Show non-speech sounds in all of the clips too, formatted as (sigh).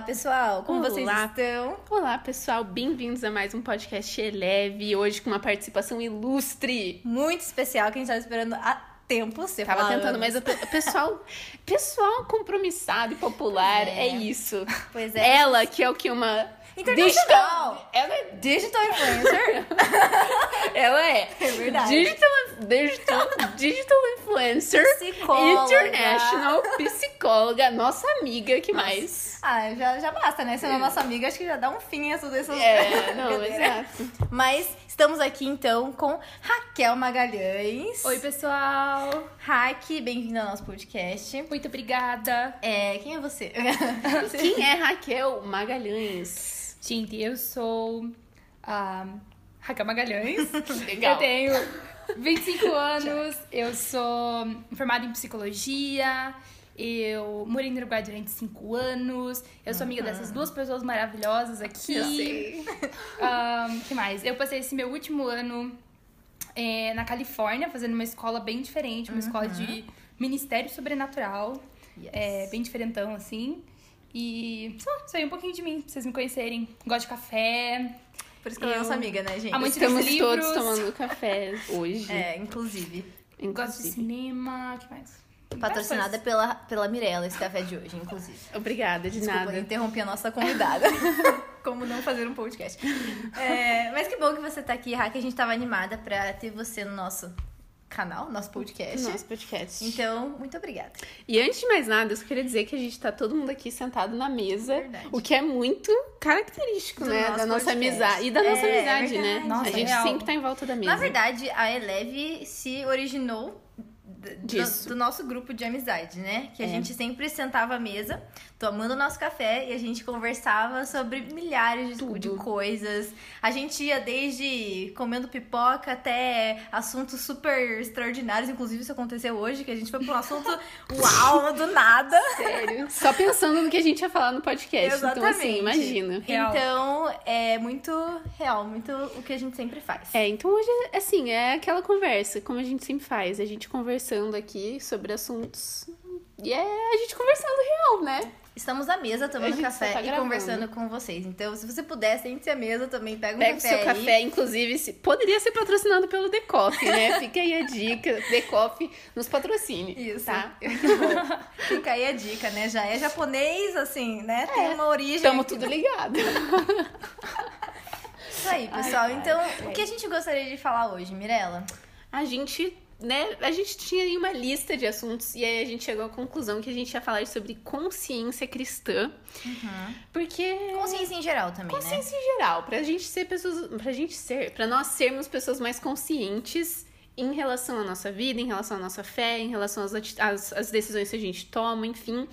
Olá, pessoal! Como Olá. vocês estão? Olá, pessoal, bem-vindos a mais um podcast Eleve. Hoje com uma participação ilustre. Muito especial que a gente tava esperando há tempo. Você Tava fala tentando, mas o pe- pessoal, pessoal compromissado e popular É. é, isso. Pois é. Ela que é o que uma. Digital- ela é, Digital influencer? (laughs) ela é, É verdade. digital, digital, digital influencer, Psicóloga. international, psicóloga, nossa amiga, que mais? ah, já, já basta, né? Sendo a nossa amiga, acho que já dá um fim a tudo isso. É, (laughs) não, exato. Mas estamos aqui então com Raquel Magalhães. Oi, pessoal! Raque, bem-vinda ao nosso podcast. Muito obrigada! É, quem é você? (laughs) Quem é Raquel Magalhães? Gente, eu sou a Raquel Magalhães. (laughs) Legal. Eu tenho 25 (laughs) anos, eu sou formada em psicologia, eu morei no Uruguai durante 5 anos, eu sou amiga dessas duas pessoas maravilhosas aqui. Eu sei. (laughs) O que mais? Eu passei esse meu último ano é, na Califórnia, fazendo uma escola bem diferente, uma escola de Ministério Sobrenatural. Yes. É, bem diferentão, assim. E só, isso aí um pouquinho de mim, pra vocês me conhecerem. Gosto de café. Por isso que ela é Eu- nossa amiga, né, gente? Amante Estamos dos todos livros. tomando café (laughs) hoje. É, inclusive. Gosto de inclusive. cinema. O que mais? Patrocinada pela, pela Mirella, esse café de hoje, inclusive. Obrigada, de Desculpa, nada. interrompi a nossa convidada. (laughs) Como não fazer um podcast. É, mas que bom que você tá aqui, Raque. A gente tava animada pra ter você no nosso canal, nosso podcast. Nosso podcast. Então, muito obrigada. E antes de mais nada, eu só queria dizer que a gente tá todo mundo aqui sentado na mesa. Verdade. O que é muito característico, Do né? Da nossa podcast. amizade. E da nossa É, amizade, é né? Nossa, a gente real. sempre tá em volta da mesa. Na verdade, a Eleve se originou do, do nosso grupo de amizade, né? Que a É. gente sempre sentava à mesa, tomando o nosso café e a gente conversava sobre milhares de, Tudo. de coisas. A gente ia desde comendo pipoca até assuntos super extraordinários, inclusive isso aconteceu hoje, que a gente foi pra um assunto (laughs) uau, do nada. Sério. Só pensando no que a gente ia falar no podcast. Então, Exatamente. assim, imagina. Real. Então, é muito real, muito o que a gente sempre faz. É, então hoje, assim, é aquela conversa, como a gente sempre faz. A gente conversando aqui sobre assuntos. E é a gente conversando real, né? Estamos à mesa tomando café tá e gravando. conversando com vocês. Então, se você puder, sente-se à mesa também, pega um Pega o café seu aí. café, inclusive, se- poderia ser patrocinado pelo Decoff, né? (laughs) Fica aí a dica, Decoff nos patrocine. Isso. Tá? (laughs) Fica aí a dica, né? Já é japonês, assim, né? Tem uma origem. Estamos tudo ligado. (laughs) Isso aí, pessoal. Ai, então, ai, o que a gente gostaria de falar hoje, Mirella? A gente, né, a gente tinha aí uma lista de assuntos e aí a gente chegou à conclusão que a gente ia falar sobre consciência cristã, porque Consciência em geral também, né? consciência em geral, pra gente ser pessoas, pra gente ser, pra nós sermos pessoas mais conscientes em relação à nossa vida, em relação à nossa fé, em relação às, às, às decisões que a gente toma, enfim.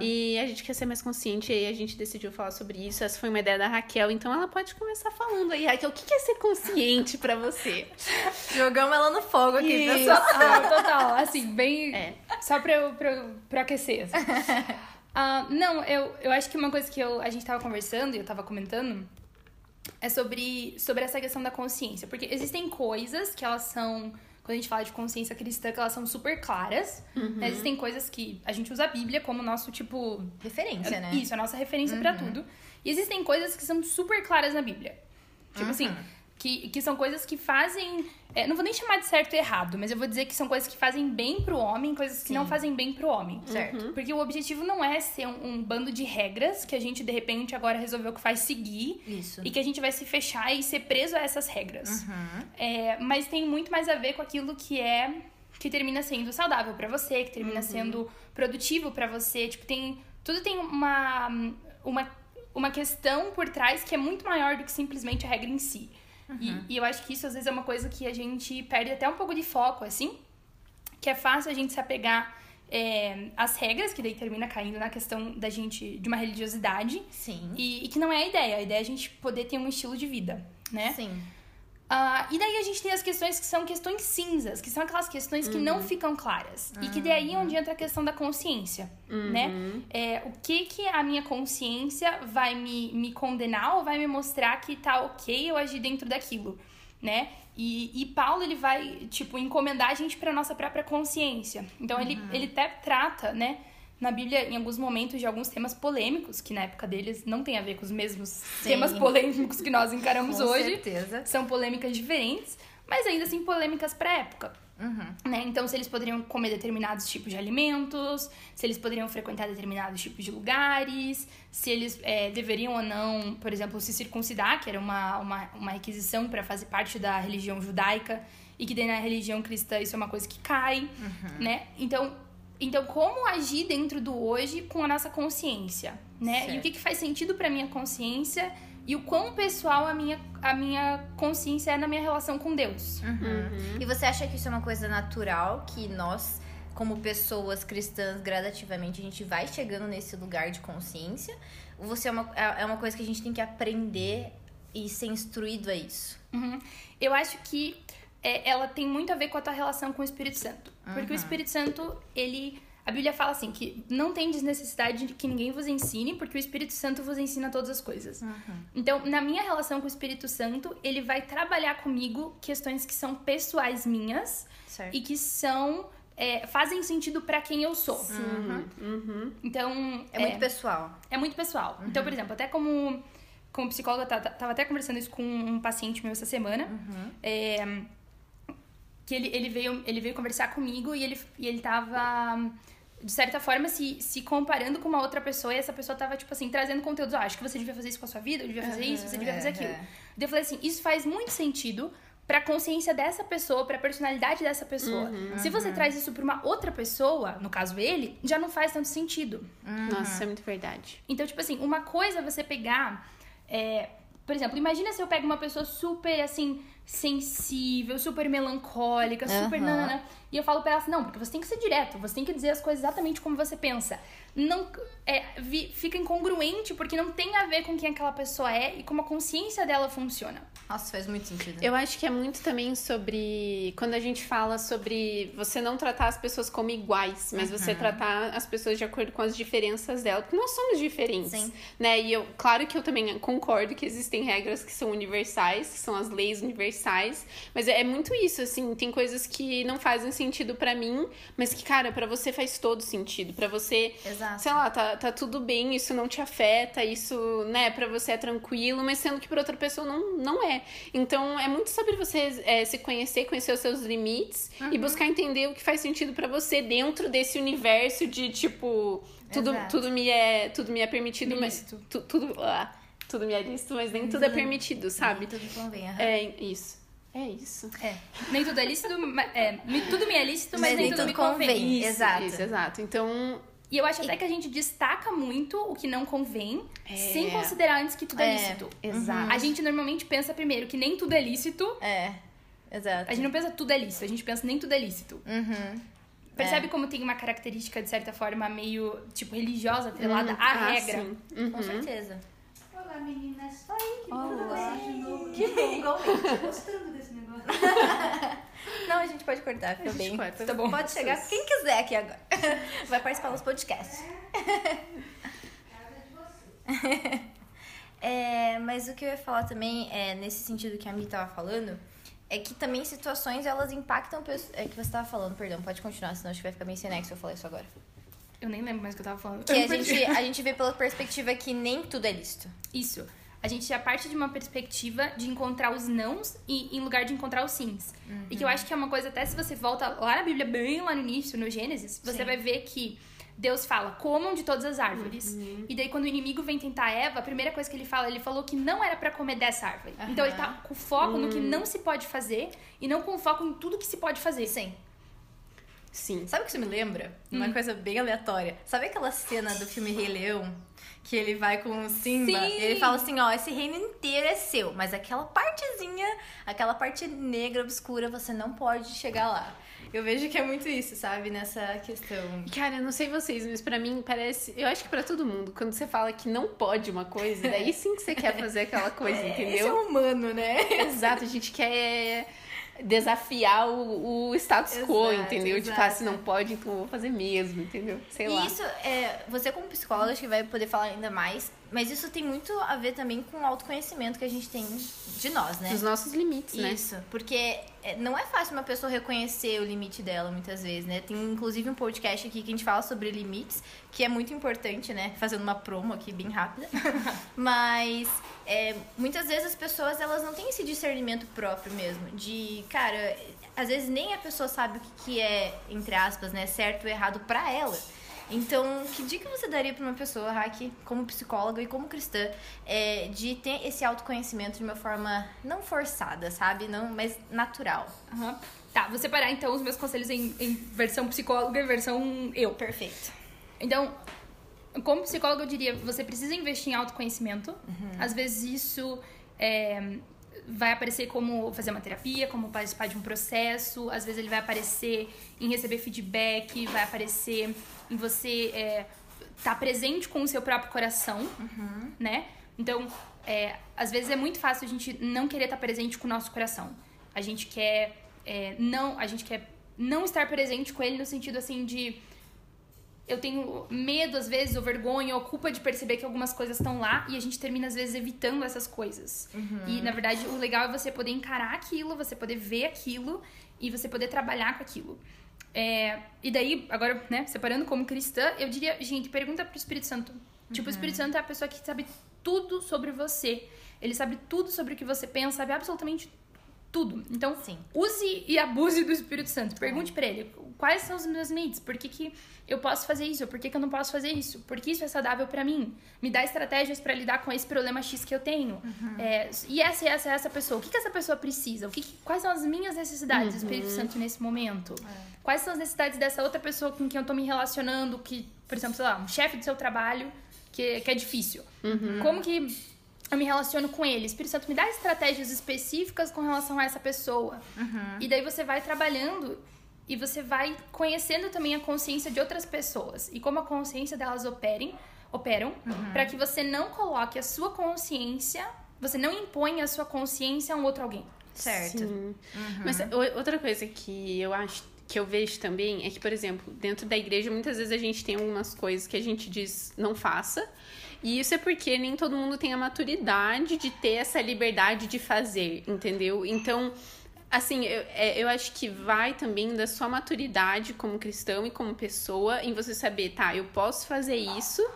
E a gente quer ser mais consciente, e aí a gente decidiu falar sobre isso. Essa foi uma ideia da Raquel, então ela pode começar falando aí. Raquel, o que é ser consciente pra você? (laughs) Jogamos ela no fogo aqui, Isso. pessoal. Ah, total, assim, bem. É. Só pra, eu, pra, eu- pra aquecer. assim. (laughs) Ah, não, eu, eu acho que uma coisa que eu, a gente tava conversando e eu tava comentando é sobre, sobre essa questão da consciência. Porque existem coisas que elas são. Quando a gente fala de consciência cristã, que elas são super claras. né? Existem coisas que a gente usa a Bíblia como nosso, tipo, Referência, né? isso, a nossa referência pra tudo. E existem coisas que são super claras na Bíblia. Tipo assim, que, que são coisas que fazem. é, não vou nem chamar de certo e errado, mas eu vou dizer que são coisas que fazem bem pro homem, coisas que Sim. não fazem bem pro homem. Certo. Porque o objetivo não é ser um, um bando de regras que a gente, de repente, agora resolveu que faz seguir. Isso. E que a gente vai se fechar e ser preso a essas regras. É, mas tem muito mais a ver com aquilo que é que termina sendo saudável pra você, que termina sendo produtivo pra você. Tipo, tem tudo tem uma uma uma questão por trás que é muito maior do que simplesmente a regra em si. E, e eu acho que isso às vezes é uma coisa que a gente perde até um pouco de foco, assim, que é fácil a gente se apegar é, às regras, que daí termina caindo na questão da gente de uma religiosidade. Sim. E, e que não é a ideia. A ideia é a gente poder ter um estilo de vida, né? Sim. Ah, e daí a gente tem as questões que são questões cinzas, que são aquelas questões que não ficam claras. E que daí é onde entra a questão da consciência, né? É, o que que a minha consciência vai me, me condenar ou vai me mostrar que tá ok eu agir dentro daquilo, né? E, e Paulo, ele vai, tipo, encomendar a gente pra nossa própria consciência. Então, ele, ele até trata, né? Na Bíblia, em alguns momentos, de alguns temas polêmicos, que na época deles não tem a ver com os mesmos Sim. temas polêmicos que nós encaramos Com hoje. certeza. São polêmicas diferentes, mas ainda assim polêmicas pra época. Uhum. Né? Então, se eles poderiam comer determinados tipos de alimentos, se eles poderiam frequentar determinados tipos de lugares, se eles é, deveriam ou não, por exemplo, se circuncidar, que era uma, uma, uma requisição para fazer parte da religião judaica, e que daí na religião cristã isso é uma coisa que cai, né? Então, então, como agir dentro do hoje com a nossa consciência, né? E Certo. o que, que faz sentido para minha consciência e o quão pessoal a minha, a minha consciência é na minha relação com Deus. E você acha que isso é uma coisa natural, que nós, como pessoas cristãs, gradativamente, a gente vai chegando nesse lugar de consciência? Ou você é uma, é é uma coisa que a gente tem que aprender e ser instruído a isso? Uhum. Eu acho que é, ela tem muito a ver com a tua relação com o Espírito Santo. Porque o Espírito Santo, ele. A Bíblia fala assim: que não tem desnecessidade de que ninguém vos ensine, porque o Espírito Santo vos ensina todas as coisas. Então, na minha relação com o Espírito Santo, ele vai trabalhar comigo questões que são pessoais minhas Certo. e que são. é, fazem sentido pra quem eu sou. Uhum. Então. É muito pessoal. É muito pessoal. Então, por exemplo, até como, como psicóloga, eu tava, tava até conversando isso com um paciente meu essa semana. É, que ele, ele, veio, ele veio conversar comigo e ele, e ele tava, de certa forma, se, se comparando com uma outra pessoa. E essa pessoa tava, tipo assim, trazendo conteúdos. Ah, acho que você devia fazer isso com a sua vida, eu devia fazer isso, você devia fazer aquilo. Aham. Daí eu falei assim, isso faz muito sentido pra consciência dessa pessoa, pra personalidade dessa pessoa. Se você traz isso pra uma outra pessoa, no caso ele, já não faz tanto sentido. Nossa, isso é muito verdade. Então, tipo assim, uma coisa é você pegar. é, por exemplo, imagina se eu pego uma pessoa super, assim, sensível, super melancólica, super. Nanana, e eu falo pra ela assim: não, porque você tem que ser direto, você tem que dizer as coisas exatamente como você pensa. Não, é, vi- fica incongruente porque não tem a ver com quem aquela pessoa é e como a consciência dela funciona. Nossa, faz muito sentido. Eu acho que é muito também sobre. Quando a gente fala sobre você não tratar as pessoas como iguais, mas você tratar as pessoas de acordo com as diferenças dela. Porque nós somos diferentes. Sim. Né? E eu, claro que eu também concordo que existem regras que são universais, que são as leis universais. Mas é muito isso, assim. Tem coisas que não fazem sentido pra mim, mas que, cara, pra você faz todo sentido. Pra você Exato. sei lá, tá, tá tudo bem, isso não te afeta, isso, né, pra você é tranquilo, mas sendo que pra outra pessoa não, não é. Então é muito sobre você é, se conhecer, conhecer os seus limites e buscar entender o que faz sentido pra você dentro desse universo de tipo, tudo, Exato. tudo me é, tudo me é permitido, Me mas tu- tudo, ah, tudo me é lícito, mas nem tudo é permitido, sabe? Tudo convém. aham. É isso. É isso. É. Nem tudo é lícito, é, tudo me é lícito, mas, nem, tudo, me convém. Isso. Exato. Isso, exato. Então, E eu acho até que a gente destaca muito o que não convém, É. sem considerar antes que tudo é, É. lícito. exato. A gente normalmente pensa primeiro que nem tudo é lícito. É. Exato. A gente não pensa tudo é lícito, a gente pensa nem tudo é lícito. Uhum. Percebe como tem uma característica, de certa forma, meio, tipo, religiosa, atrelada à Ah, regra? sim. Com Uhum. certeza. Olá meninas, Olá. de novo. Que bem, igualmente. Gostando desse negócio. (laughs) Não, a gente pode cortar, fica bem. corta. Tá bom. Pode chegar quem quiser aqui agora. (laughs) Vai participar dos podcasts. (laughs) É, mas o que eu ia falar também, é, nesse sentido que a Mi tava falando, é que também situações elas impactam. pesso- É que você tava falando, perdão, pode continuar, senão acho que vai ficar meio sem nexo se eu falar isso agora. Eu nem lembro mais o que eu tava falando. Que a perdi. gente, a (laughs) gente vê pela perspectiva que nem tudo é lícito. Isso. A gente já parte de uma perspectiva de encontrar os nãos e, em lugar de encontrar os sims. E que eu acho que é uma coisa, até se você volta lá na Bíblia, bem lá no início, no Gênesis, você Sim. vai ver que Deus fala, comam de todas as árvores. E daí, quando o inimigo vem tentar Eva, a primeira coisa que ele fala, ele falou que não era pra comer dessa árvore. Então ele tá com foco no que não se pode fazer e não com foco em tudo que se pode fazer. Sim. Sim. Sabe o que isso me lembra? Uma coisa bem aleatória. Sabe aquela cena do filme Rei Leão? Que ele vai com o Simba Sim. e ele fala assim, ó, esse reino inteiro é seu, mas aquela partezinha, aquela parte negra, obscura, você não pode chegar lá. Eu vejo que é muito isso, sabe? Nessa questão. Cara, eu não sei vocês, mas pra mim parece. Eu acho que pra todo mundo, quando você fala que não pode uma coisa, daí sim que você quer fazer aquela coisa, (laughs) Esse é entendeu? humano, né? Exato, a gente quer desafiar o, o status quo, Exato, entendeu? De exato. falar, se não pode, então eu vou fazer mesmo, entendeu? Sei lá. E isso, é, você como psicóloga, acho que vai poder falar ainda mais. Mas isso tem muito a ver também com o autoconhecimento que a gente tem de nós, né? Os nossos limites, né? Isso, porque é, não é fácil uma pessoa reconhecer o limite dela muitas vezes, né? Tem inclusive um podcast aqui que a gente fala sobre limites, que é muito importante, né? Fazendo uma promo aqui bem rápida. (laughs) Mas é, muitas vezes as pessoas elas não têm esse discernimento próprio mesmo, de, cara, às vezes nem a pessoa sabe o que, que é, entre aspas, né, certo ou errado pra ela. Então, que dica você daria pra uma pessoa, Hack, como psicóloga e como cristã, é, de ter esse autoconhecimento de uma forma não forçada, sabe? Não, mas natural. Aham. Tá, vou separar então os meus conselhos em, em versão psicóloga e versão eu. Perfeito. Então, como psicóloga, eu diria, você precisa investir em autoconhecimento. Às vezes isso é, vai aparecer como fazer uma terapia, como participar de um processo. Às vezes ele vai aparecer em receber feedback, vai aparecer em você é, estar presente com o seu próprio coração, né? Então, é, às vezes é muito fácil a gente não querer estar presente com o nosso coração. A gente quer é, não, a gente quer não estar presente com ele no sentido assim de eu tenho medo às vezes ou vergonha ou culpa de perceber que algumas coisas estão lá e a gente termina às vezes evitando essas coisas. E na verdade o legal é você poder encarar aquilo, você poder ver aquilo e você poder trabalhar com aquilo. É, e daí, agora, né, separando como cristã, eu diria, gente, pergunta pro Espírito Santo. Tipo, o Espírito Santo é a pessoa que sabe tudo sobre você. Ele sabe tudo sobre o que você pensa, sabe absolutamente tudo. Então, Sim. use e abuse do Espírito Santo. Pergunte pra ele quais são os meus limites, por que, que eu posso fazer isso, por que, que eu não posso fazer isso, por que isso é saudável pra mim. Me dá estratégias pra lidar com esse problema X que eu tenho. É, e essa e essa essa pessoa, o que, que essa pessoa precisa? O que que- quais são as minhas necessidades, Espírito Santo, nesse momento? Quais são as necessidades dessa outra pessoa com quem eu tô me relacionando, que, por exemplo, sei lá, um chefe do seu trabalho, que, que é difícil. Como que eu me relaciono com ele. Espírito Santo me dá estratégias específicas com relação a essa pessoa. E daí você vai trabalhando e você vai conhecendo também a consciência de outras pessoas e como a consciência delas operem, operam, para que você não coloque a sua consciência, você não imponha a sua consciência a um outro alguém. Certo. Sim. Mas outra coisa que eu acho que eu vejo também é que, por exemplo, dentro da igreja, muitas vezes a gente tem algumas coisas que a gente diz não faça. E isso é porque nem todo mundo tem a maturidade de ter essa liberdade de fazer, entendeu? Então, assim, eu, é, eu acho que vai também da sua maturidade como cristão e como pessoa em você saber, tá, eu posso fazer isso.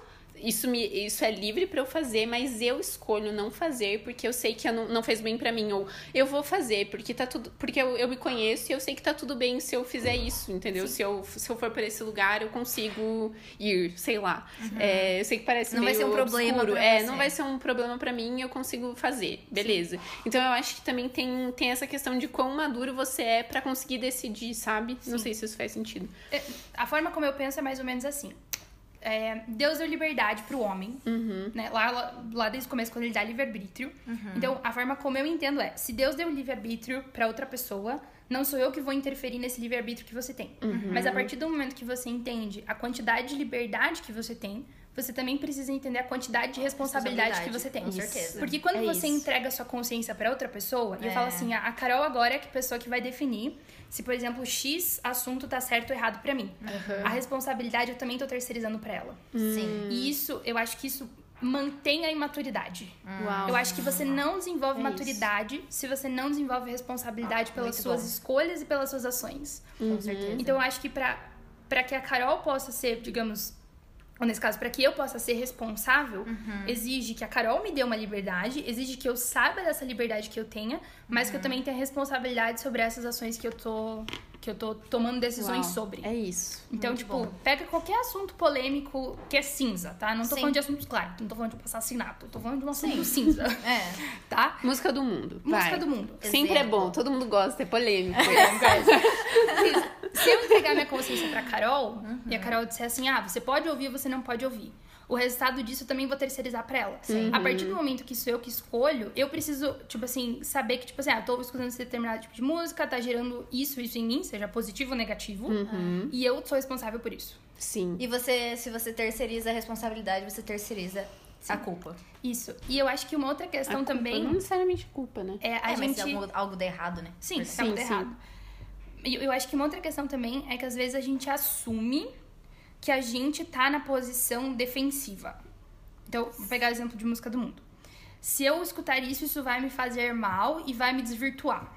Isso, me, isso é livre pra eu fazer, mas eu escolho não fazer porque eu sei que eu não, não fez bem pra mim. Ou eu vou fazer porque tá tudo. Porque eu, eu me conheço e eu sei que tá tudo bem se eu fizer isso, entendeu? Se eu, se eu for pra esse lugar, eu consigo ir, sei lá. É, eu sei que parece Não vai meio ser um problema obscuro. É, você. não vai ser um problema pra mim eu consigo fazer. Beleza. Então eu acho que também tem, tem essa questão de quão maduro você é pra conseguir decidir, sabe? Não sei se isso faz sentido. É, A forma como eu penso é mais ou menos assim. É, Deus deu liberdade pro homem, né? Lá, lá, lá desde o começo, quando ele dá livre-arbítrio. Então, a forma como eu entendo é: se Deus deu livre-arbítrio pra outra pessoa, não sou eu que vou interferir nesse livre-arbítrio que você tem. Mas a partir do momento que você entende a quantidade de liberdade que você tem, você também precisa entender a quantidade de responsabilidade, que você tem. Com certeza. Porque quando É você isso. entrega a sua consciência pra outra pessoa, e eu É. falo assim, a Carol agora é a pessoa que vai definir se, por exemplo, X assunto tá certo ou errado pra mim. A responsabilidade eu também tô terceirizando pra ela. Sim. E isso, eu acho que isso mantém a imaturidade. Uau. Eu acho que você não desenvolve É maturidade se você não desenvolve responsabilidade pelas Muito suas bom. escolhas e pelas suas ações. Com certeza. Então eu acho que pra que a Carol possa ser, digamos, ou nesse caso, pra que eu possa ser responsável, Uhum. exige que a Carol me dê uma liberdade, exige que eu saiba dessa liberdade que eu tenha, mas Uhum. que eu também tenha responsabilidade sobre essas ações que eu tô, que eu tô tomando decisões Uau. sobre. É isso. Então, Muito tipo, bom. pega qualquer assunto polêmico que é cinza, tá? Não tô Sim. falando de assuntos claros, não tô falando de assassinato, tô falando de um assunto Sim. cinza, (laughs) É. tá? Música do mundo. Música vai. do mundo. Sempre é Exemplo. bom, todo mundo gosta, é polêmico. (laughs) (laughs) Se eu entregar minha consciência pra Carol Uhum. e a Carol disser assim, ah, você pode ouvir, você não pode ouvir. O resultado disso eu também vou terceirizar pra ela. A partir do momento que sou eu que escolho, eu preciso, tipo assim, saber que, tipo assim, ah, tô escutando esse determinado tipo de música, tá gerando isso, isso em mim, seja positivo ou negativo. E eu sou responsável por isso. Sim. E você, se você terceiriza a responsabilidade, você terceiriza a culpa. Isso. E eu acho que uma outra A questão culpa também Não necessariamente culpa, né? é a é, mas gente. se algo, algo der errado, né? Sim, Por Sim, muito sim. errado. E eu acho que uma outra questão também é que às vezes a gente assume que a gente tá na posição defensiva. Então, vou pegar o exemplo de música do mundo. Se eu escutar isso, isso vai me fazer mal e vai me desvirtuar.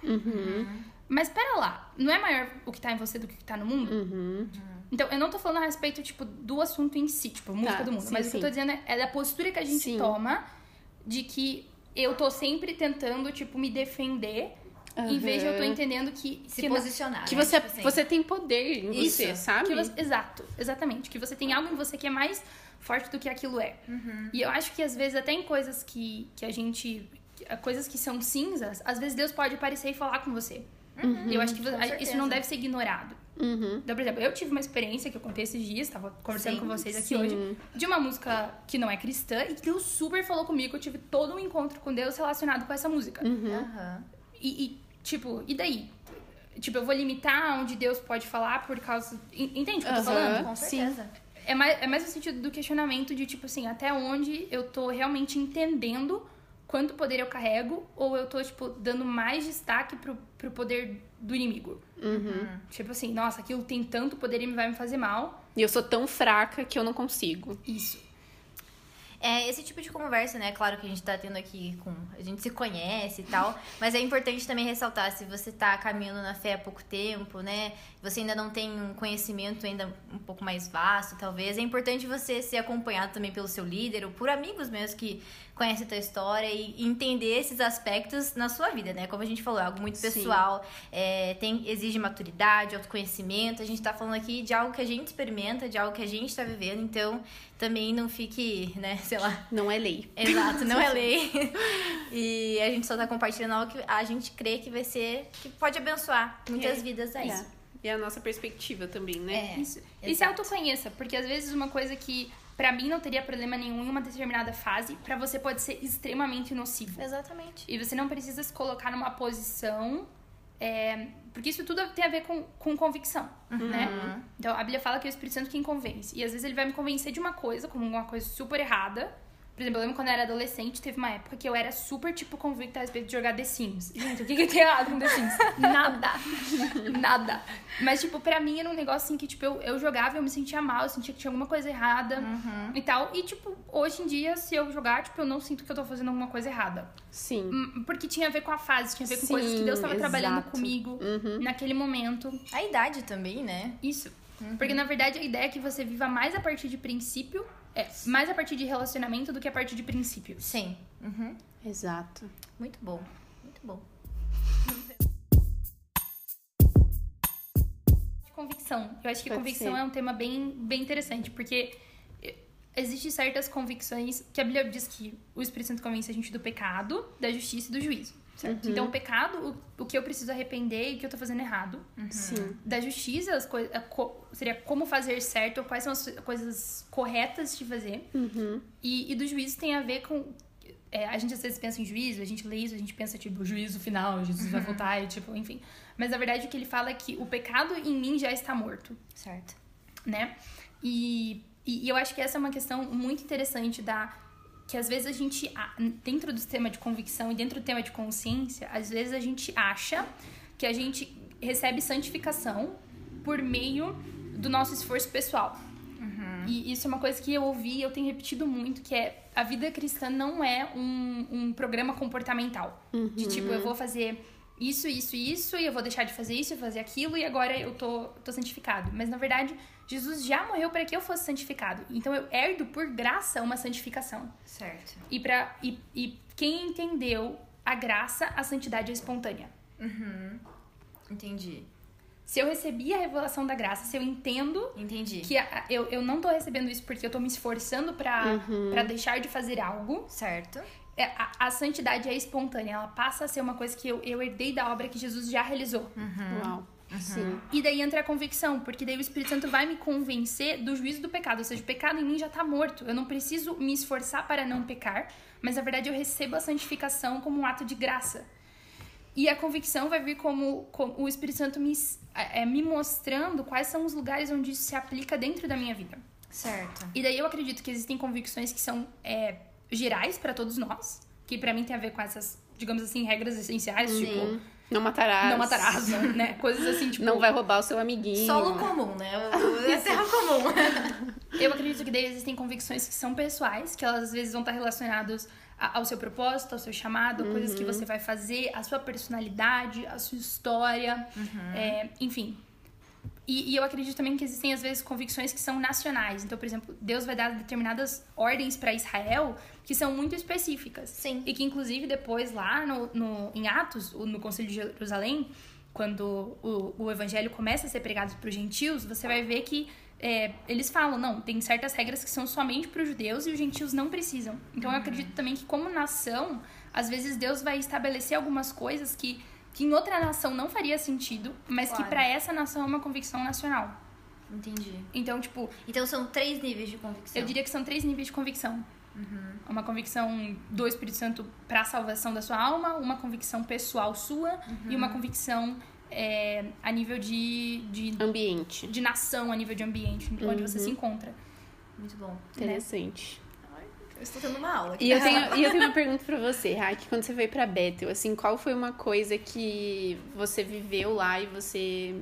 Mas pera lá, não é maior o que tá em você do que o que tá no mundo? Uhum. Então, eu não tô falando a respeito, tipo, do assunto em si, tipo, música Tá, do mundo. sim, mas o que eu sim. tô dizendo é, é da postura que a gente Sim. toma de que eu tô sempre tentando, tipo, me defender, em vez eu tô entendendo que... Se que na- posicionar. Que né? você, Tipo assim. você tem poder em Isso, você, sabe? Você- exato, exatamente. Que você tem algo em você que é mais forte do que aquilo é. Uhum. E eu acho que às vezes até em coisas que, que a gente. Coisas que são cinzas, às vezes Deus pode aparecer e falar com você. E eu acho que você- isso não deve ser ignorado. Uhum. Então, por exemplo, eu tive uma experiência que eu contei esses dias, tava conversando Sim, com vocês aqui sim. hoje, de uma música que não é cristã e que Deus super falou comigo. Eu tive todo um encontro com Deus relacionado com essa música. Uhum. E, e, tipo, e daí? Tipo, eu vou limitar onde Deus pode falar por causa. en- Entende o que eu tô Aham. falando? Com Sim. certeza. É mais, é mais no sentido do questionamento de, tipo assim, até onde eu tô realmente entendendo quanto poder eu carrego, ou eu tô, tipo, dando mais destaque pro, pro poder do inimigo. Uhum. Tipo assim, nossa, aquilo tem tanto poder e vai me fazer mal. E eu sou tão fraca que eu não consigo. Isso. É esse tipo de conversa, né? Claro que a gente tá tendo aqui com. A gente se conhece e tal. Mas é importante também ressaltar, se você tá caminhando na fé há pouco tempo, né? Você ainda não tem um conhecimento ainda um pouco mais vasto, talvez. É importante você ser acompanhado também pelo seu líder ou por amigos mesmo que conhecem a tua história e entender esses aspectos na sua vida, né? Como a gente falou, é algo muito pessoal, é, tem, exige maturidade, autoconhecimento. A gente tá falando aqui de algo que a gente experimenta, de algo que a gente tá vivendo, então também não fique, né, (laughs) sei lá, Não é lei. Exato, não é lei. (laughs) E a gente só tá compartilhando algo que a gente crê que vai ser, que pode abençoar muitas É. vidas aí. É. E a nossa perspectiva também, né? É. Isso. E se exato. autoconheça, porque às vezes uma coisa que pra mim não teria problema nenhum em uma determinada fase, pra você pode ser extremamente nocivo. Exatamente. E você não precisa se colocar numa posição. é, porque isso tudo tem a ver com, com convicção, né? Então a Bíblia fala que é o Espírito Santo quem convence. E às vezes ele vai me convencer de uma coisa, como uma coisa super errada. Por exemplo, eu lembro quando eu era adolescente, teve uma época que eu era super, tipo, convicta a respeito de jogar The Sims. Gente, o que, que tem errado com The Sims? (laughs) Nada. Nada. Mas, tipo, pra mim era um negócio assim que, tipo, eu, eu jogava e eu me sentia mal, eu sentia que tinha alguma coisa errada e tal. E, tipo, hoje em dia, se eu jogar, tipo, eu não sinto que eu tô fazendo alguma coisa errada. Sim. Hum, Porque tinha a ver com a fase, tinha a ver com Sim, coisas que Deus trabalhando exato. comigo Uhum. naquele momento. A idade também, né? Isso. Porque na verdade a ideia é que você viva mais a partir de princípio, é, mais a partir de relacionamento do que a partir de princípios. Sim. Uhum. Exato. Muito bom. Muito bom. De convicção. Eu acho que Pode convicção ser. é um tema bem, bem interessante, porque existem certas convicções que a Bíblia diz que o Espírito Santo convence a gente do pecado, da justiça e do juízo. Certo? Então, o pecado, o, o que eu preciso arrepender e o que eu tô fazendo errado. Sim. da justiça, as a co- seria como fazer certo, quais são as coisas corretas de fazer. Uhum. E, e do juízo tem a ver com. é, a gente às vezes pensa em juízo, a gente lê isso, a gente pensa, tipo, o juízo final, Jesus vai voltar, e, tipo, enfim. Mas na verdade o que ele fala é que o pecado em mim já está morto, Certo. né? E, e, e eu acho que essa é uma questão muito interessante da. Que às vezes a gente, dentro do tema de convicção e dentro do tema de consciência, às vezes a gente acha que a gente recebe santificação por meio do nosso esforço pessoal. E isso é uma coisa que eu ouvi e eu tenho repetido muito, que é a vida cristã não é um, um programa comportamental. De tipo, eu vou fazer isso, isso, isso, e eu vou deixar de fazer isso fazer aquilo, e agora eu tô, tô santificado. Mas na verdade, Jesus já morreu para que eu fosse santificado. Então eu herdo por graça uma santificação. Certo. E, pra, e, e quem entendeu a graça, a santidade é espontânea. Entendi. Se eu recebi a revelação da graça, se eu entendo Entendi. que a- eu, eu não tô recebendo isso porque eu tô me esforçando pra, pra deixar de fazer algo, Certo. é, a, a santidade é espontânea. Ela passa a ser uma coisa que eu, eu herdei da obra que Jesus já realizou. Uau. E daí entra a convicção, porque daí o Espírito Santo vai me convencer do juízo do pecado. Ou seja, o pecado em mim já tá morto. Eu não preciso me esforçar para não pecar, mas na verdade eu recebo a santificação como um ato de graça. E a convicção vai vir como, como o Espírito Santo me, é, me mostrando quais são os lugares onde isso se aplica dentro da minha vida. Certo. E daí eu acredito que existem convicções que são é, gerais para todos nós, que pra mim tem a ver com essas, digamos assim, regras essenciais, Sim. tipo, Não matarás. não matarás, né? Coisas assim, tipo. Não vai roubar o seu amiguinho. Solo comum, né? (laughs) É terra comum. Eu acredito que daí existem convicções que são pessoais, que elas às vezes vão estar relacionadas ao seu propósito, ao seu chamado, coisas que você vai fazer, a sua personalidade, a sua história, é, enfim. E, e eu acredito também que existem, às vezes, convicções que são nacionais. Então, por exemplo, Deus vai dar determinadas ordens para Israel que são muito específicas. Sim. E que, inclusive, depois, lá no, no- em Atos, no Conselho de Jerusalém, quando o, o evangelho começa a ser pregado para os gentios, você vai ver que é, eles falam, não, tem certas regras que são somente para os judeus e os gentios não precisam. Então, eu acredito também que, como nação, às vezes Deus vai estabelecer algumas coisas que, que em outra nação não faria sentido, mas que Claro. para essa nação é uma convicção nacional. Entendi. Então, tipo, Então são três níveis de convicção. eu diria que são três níveis de convicção. Uma convicção do Espírito Santo para a salvação da sua alma, uma convicção pessoal sua e uma convicção é, a nível de, de, Ambiente. de nação, a nível de ambiente, onde você se encontra. Muito bom. Interessante. Eu estou tendo uma aula aqui. E eu tenho, (laughs) e eu tenho uma pergunta pra você, Raik. Quando você veio pra Bethel, assim, qual foi uma coisa que você viveu lá e você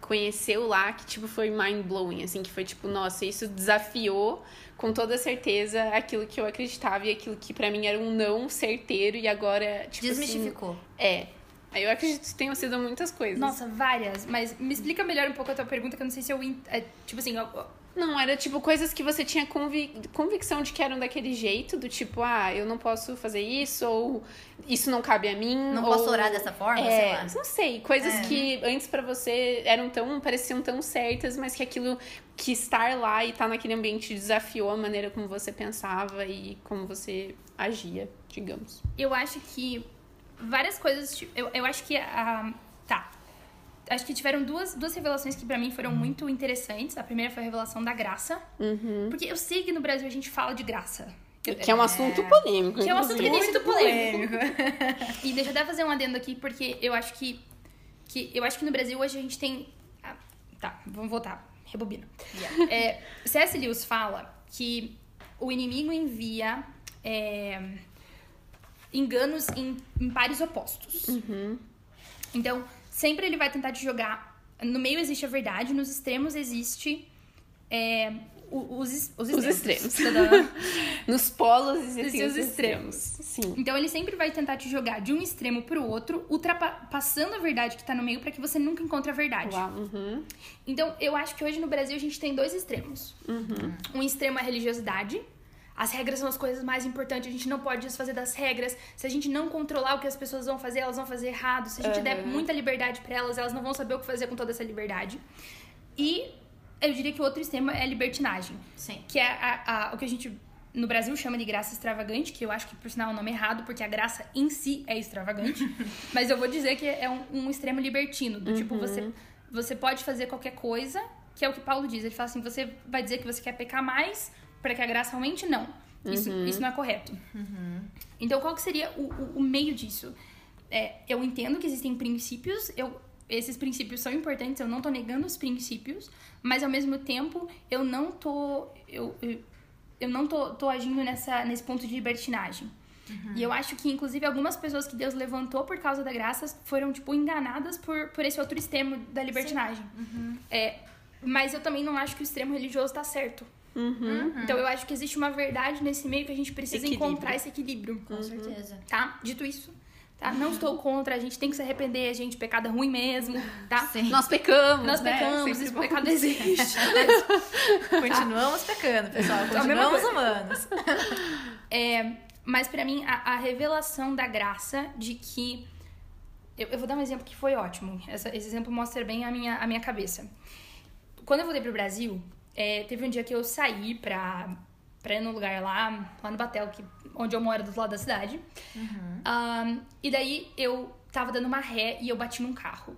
conheceu lá que, tipo, foi mind-blowing, assim, que foi tipo, nossa, isso desafiou com toda certeza aquilo que eu acreditava e aquilo que pra mim era um não certeiro e agora, tipo Desmistificou. assim... É. Aí eu acredito que tenham sido muitas coisas. Nossa, várias. Mas me explica melhor um pouco a tua pergunta, que eu não sei se eu. é, tipo assim, eu- Não, era tipo coisas que você tinha convi- convicção de que eram daquele jeito, do tipo, ah, eu não posso fazer isso, ou isso não cabe a mim. Não ou... posso orar dessa forma, sei É, lá. não sei, coisas É. que antes pra você eram tão, pareciam tão certas, mas que aquilo que estar lá e estar naquele ambiente desafiou a maneira como você pensava e como você agia, digamos. eu acho que várias coisas. tipo, Eu, eu acho que a. Tá. Acho que tiveram duas, duas revelações que pra mim foram muito interessantes. A primeira foi a revelação da graça. Porque eu sei que no Brasil a gente fala de graça. Que é um assunto polêmico. Que é um assunto que tem sido polêmico. E deixa eu até fazer um adendo aqui, porque eu acho que, que eu acho que no Brasil hoje a gente tem. ah, tá, vamos voltar. Rebobina. É, C.S. Lewis fala que o inimigo envia é, enganos em, em pares opostos. Então, sempre ele vai tentar te jogar. No meio existe a verdade, nos extremos existe. é, o- os, es- os Os extremos. extremos. (laughs) Tadã. (laughs) Nos polos existem os os extremos. Sim. Então ele sempre vai tentar te jogar de um extremo pro outro, ultrapassando a verdade que tá no meio pra que você nunca encontre a verdade. Uau, uhum. Então eu acho que hoje no Brasil a gente tem dois extremos. Um extremo é a religiosidade. As regras são as coisas mais importantes, a gente não pode desfazer das regras. Se a gente não controlar o que as pessoas vão fazer, elas vão fazer errado. Se a gente der Aham. muita liberdade pra elas, elas não vão saber o que fazer com toda essa liberdade. E eu diria que o outro extremo é a libertinagem Sim. que é a- a- o que a gente no Brasil chama de graça extravagante, que eu acho que por sinal é o nome errado, porque a graça em si é extravagante. (laughs) Mas eu vou dizer que é um, um extremo libertino, do tipo, você, você pode fazer qualquer coisa, que é o que Paulo diz. Ele fala assim: você vai dizer que você quer pecar mais para graça aumente? Não. Isso, isso não é correto. Então, qual que seria o, o, o meio disso? É, eu entendo que existem princípios, eu, esses princípios são importantes, eu não tô negando os princípios, mas ao mesmo tempo eu não tô. Eu, eu, eu não tô, tô agindo nessa, nesse ponto de libertinagem. E eu acho que, inclusive, algumas pessoas que Deus levantou por causa da graça foram, tipo, enganadas por, por esse outro extremo da libertinagem. É, mas eu também não acho que o extremo religioso tá certo. Então eu acho que existe uma verdade nesse meio que a gente precisa Equilíbrio. encontrar esse equilíbrio. Com certeza. Tá? Dito isso, tá? Não estou contra, a gente tem que se arrepender, a gente, pecado é ruim mesmo, tá? Sim. Nós pecamos, Nós né? pecamos, esse pecado existe. (laughs) Continuamos pecando, pessoal. mesma Continuamos humanos. É, mas pra mim, a, a revelação da graça de que. Eu, eu vou dar um exemplo que foi ótimo. Essa- esse exemplo mostra bem a minha, a minha cabeça. Quando eu voltei pro Brasil, é, teve um dia que eu saí pra, pra ir num lugar lá, lá no Batel, que, onde eu moro do outro lado da cidade. Ahn, e daí eu tava dando uma ré e eu bati num carro.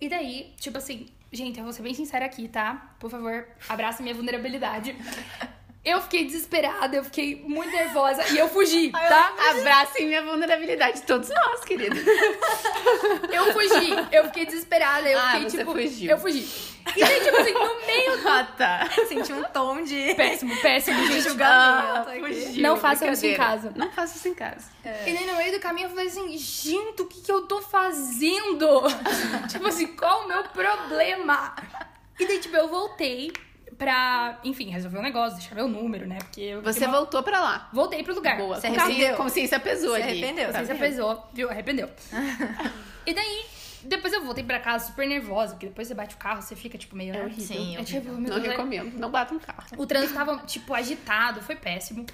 E daí, tipo assim, gente, eu vou ser bem sincera aqui, tá? Por favor, abraça minha vulnerabilidade. (laughs) Eu fiquei desesperada, eu fiquei muito nervosa e eu fugi, tá? Abracem minha vulnerabilidade, todos nós, querida. (laughs) Eu fugi, eu fiquei desesperada, eu Ah, fiquei você tipo. fugiu. Eu fugi. E daí, tipo assim, no meio (laughs) Ah, tá. Senti um tom de, Péssimo, péssimo, de gente. julgamento. fugiu, Não façam isso em casa. Não faça isso em casa. E daí no meio do caminho eu falei assim, gente, o que, que eu tô fazendo? (laughs) tipo assim, qual o meu problema? E daí, tipo, eu voltei pra, enfim, resolver um negócio, deixar meu número, né? Porque eu Você mal- voltou pra lá. Voltei pro lugar. Boa. Você Consciência, arrependeu? consciência pesou Você ali. arrependeu? Tá Você vendo? pesou, viu? Arrependeu. (laughs) e daí, depois eu voltei pra casa super nervosa, porque depois você bate o carro, você fica, tipo, meio... É né? horrível. Sim, É eu tipo, Não Deus, é- recomendo. Não bata um carro. o trânsito tava, tipo, agitado, foi péssimo.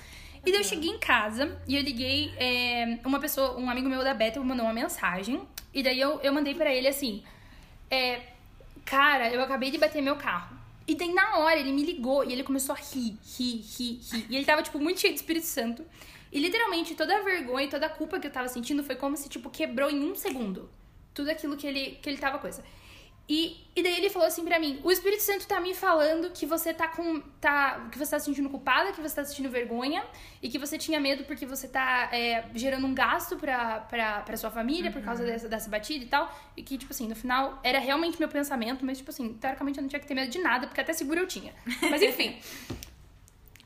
E daí eu cheguei em casa e eu liguei, é, uma pessoa, um amigo meu da Bethel mandou uma mensagem. E daí eu, eu mandei pra ele assim: é, Cara, eu acabei de bater meu carro. E daí na hora ele me ligou e ele começou a rir, rir, rir, rir. E ele tava, tipo, muito cheio de Espírito Santo. E literalmente toda a vergonha e toda a culpa que eu tava sentindo foi como se, tipo, quebrou em um segundo. Tudo aquilo que ele, que ele tava coisa. E, e daí ele falou assim pra mim: o Espírito Santo tá me falando que você tá com. Tá, que você tá se sentindo culpada, que você tá sentindo vergonha e que você tinha medo porque você tá é, gerando um gasto pra, pra, pra sua família por causa dessa, dessa batida e tal. E que, tipo assim, no final era realmente meu pensamento, mas, tipo assim, teoricamente eu não tinha que ter medo de nada, porque até seguro eu tinha. Mas enfim. (laughs)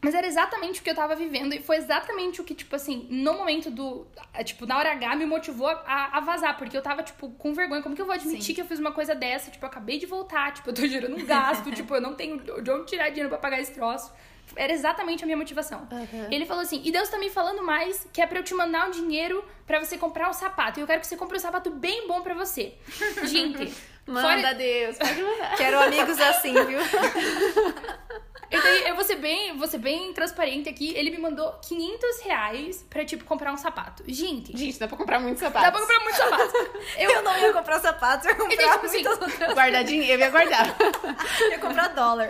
Mas era exatamente o que eu tava vivendo e foi exatamente o que, tipo assim, no momento do. Tipo, na hora H me motivou a, a vazar, porque eu tava, tipo, com vergonha. Como que eu vou admitir Sim. que eu fiz uma coisa dessa? Tipo, eu acabei de voltar, tipo, eu tô gerando um gasto, (laughs) tipo, eu não tenho de onde tirar dinheiro pra pagar esse troço. Era exatamente a minha motivação. Uhum. Ele falou assim: e Deus tá me falando mais que é pra eu te mandar um dinheiro pra você comprar um sapato. E eu quero que você compre um sapato bem bom pra você. Gente, (laughs) Manda, fora, Deus. Pode mandar. Quero amigos assim, viu? (laughs) Eu, daí, eu vou ser bem, vou ser bem transparente aqui. Ele me mandou 500 reais pra, tipo, comprar um sapato. Gente, Gente, dá pra comprar muito sapato. dá pra comprar muito sapato. (laughs) Eu, Eu, não ia comprar sapatos, eu ia daí, comprar tipo assim, outras. (laughs) Guardadinho, eu ia guardar. Eu (laughs) ia comprar dólar.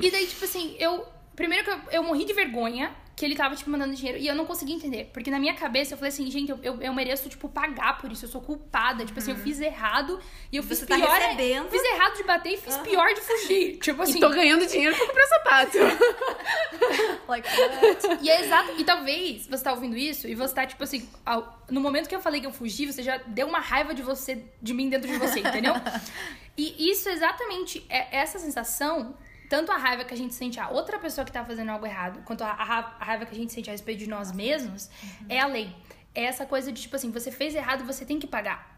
e daí, tipo assim, eu. Primeiro que eu, eu morri de vergonha que ele tava, tipo, mandando dinheiro. E eu não conseguia entender. Porque na minha cabeça eu falei assim, gente, eu, eu, eu mereço, tipo, pagar por isso. Eu sou culpada. Tipo assim, eu fiz errado. E eu fiz Você tá pior. recebendo. Fiz errado de bater e fiz pior de fugir. (laughs) Tipo assim. E tô ganhando dinheiro pra comprar sapato. (laughs) Like, what? E é exato. E talvez você tá ouvindo isso e você tá, tipo assim, ao- no momento que eu falei que eu fugi, você já deu uma raiva de você, de mim dentro de você, entendeu? (laughs) e isso exatamente, é essa sensação, tanto a raiva que a gente sente a outra pessoa que tá fazendo algo errado, quanto a, a ra- a raiva que a gente sente a respeito de nós mesmos, é a lei. É essa coisa de, tipo assim, você fez errado, você tem que pagar.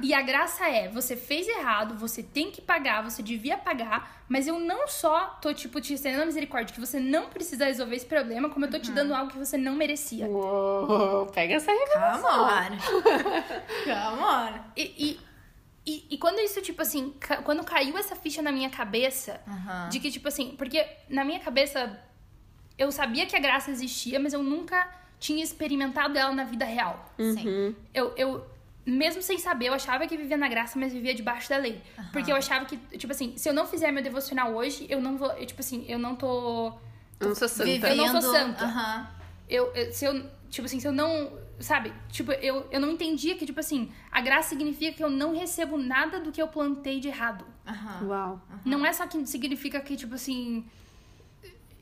E a graça é, você fez errado, você tem que pagar, você devia pagar, mas eu não só tô, tipo, te estendendo a misericórdia que você não precisa resolver esse problema, como eu tô te dando algo que você não merecia. Uou, pega essa revelação. Come on. Come on. E, e, e, e quando isso, tipo assim, ca- quando caiu essa ficha na minha cabeça, Aham. de que, tipo assim, porque na minha cabeça eu sabia que a graça existia, mas eu nunca tinha experimentado ela na vida real. Sim. Eu, eu, mesmo sem saber, eu achava que vivia na graça, mas vivia debaixo da lei. Porque eu achava que, tipo assim, se eu não fizer meu devocional hoje, eu não vou, eu, tipo assim, eu não tô. Eu não sou santa. Eu não sou santa. Eu, eu- se eu, tipo assim, se eu não, sabe? Tipo, eu, eu não entendia que, tipo assim, a graça significa que eu não recebo nada do que eu plantei de errado. Aham. Uau. Não é só que significa que, tipo assim.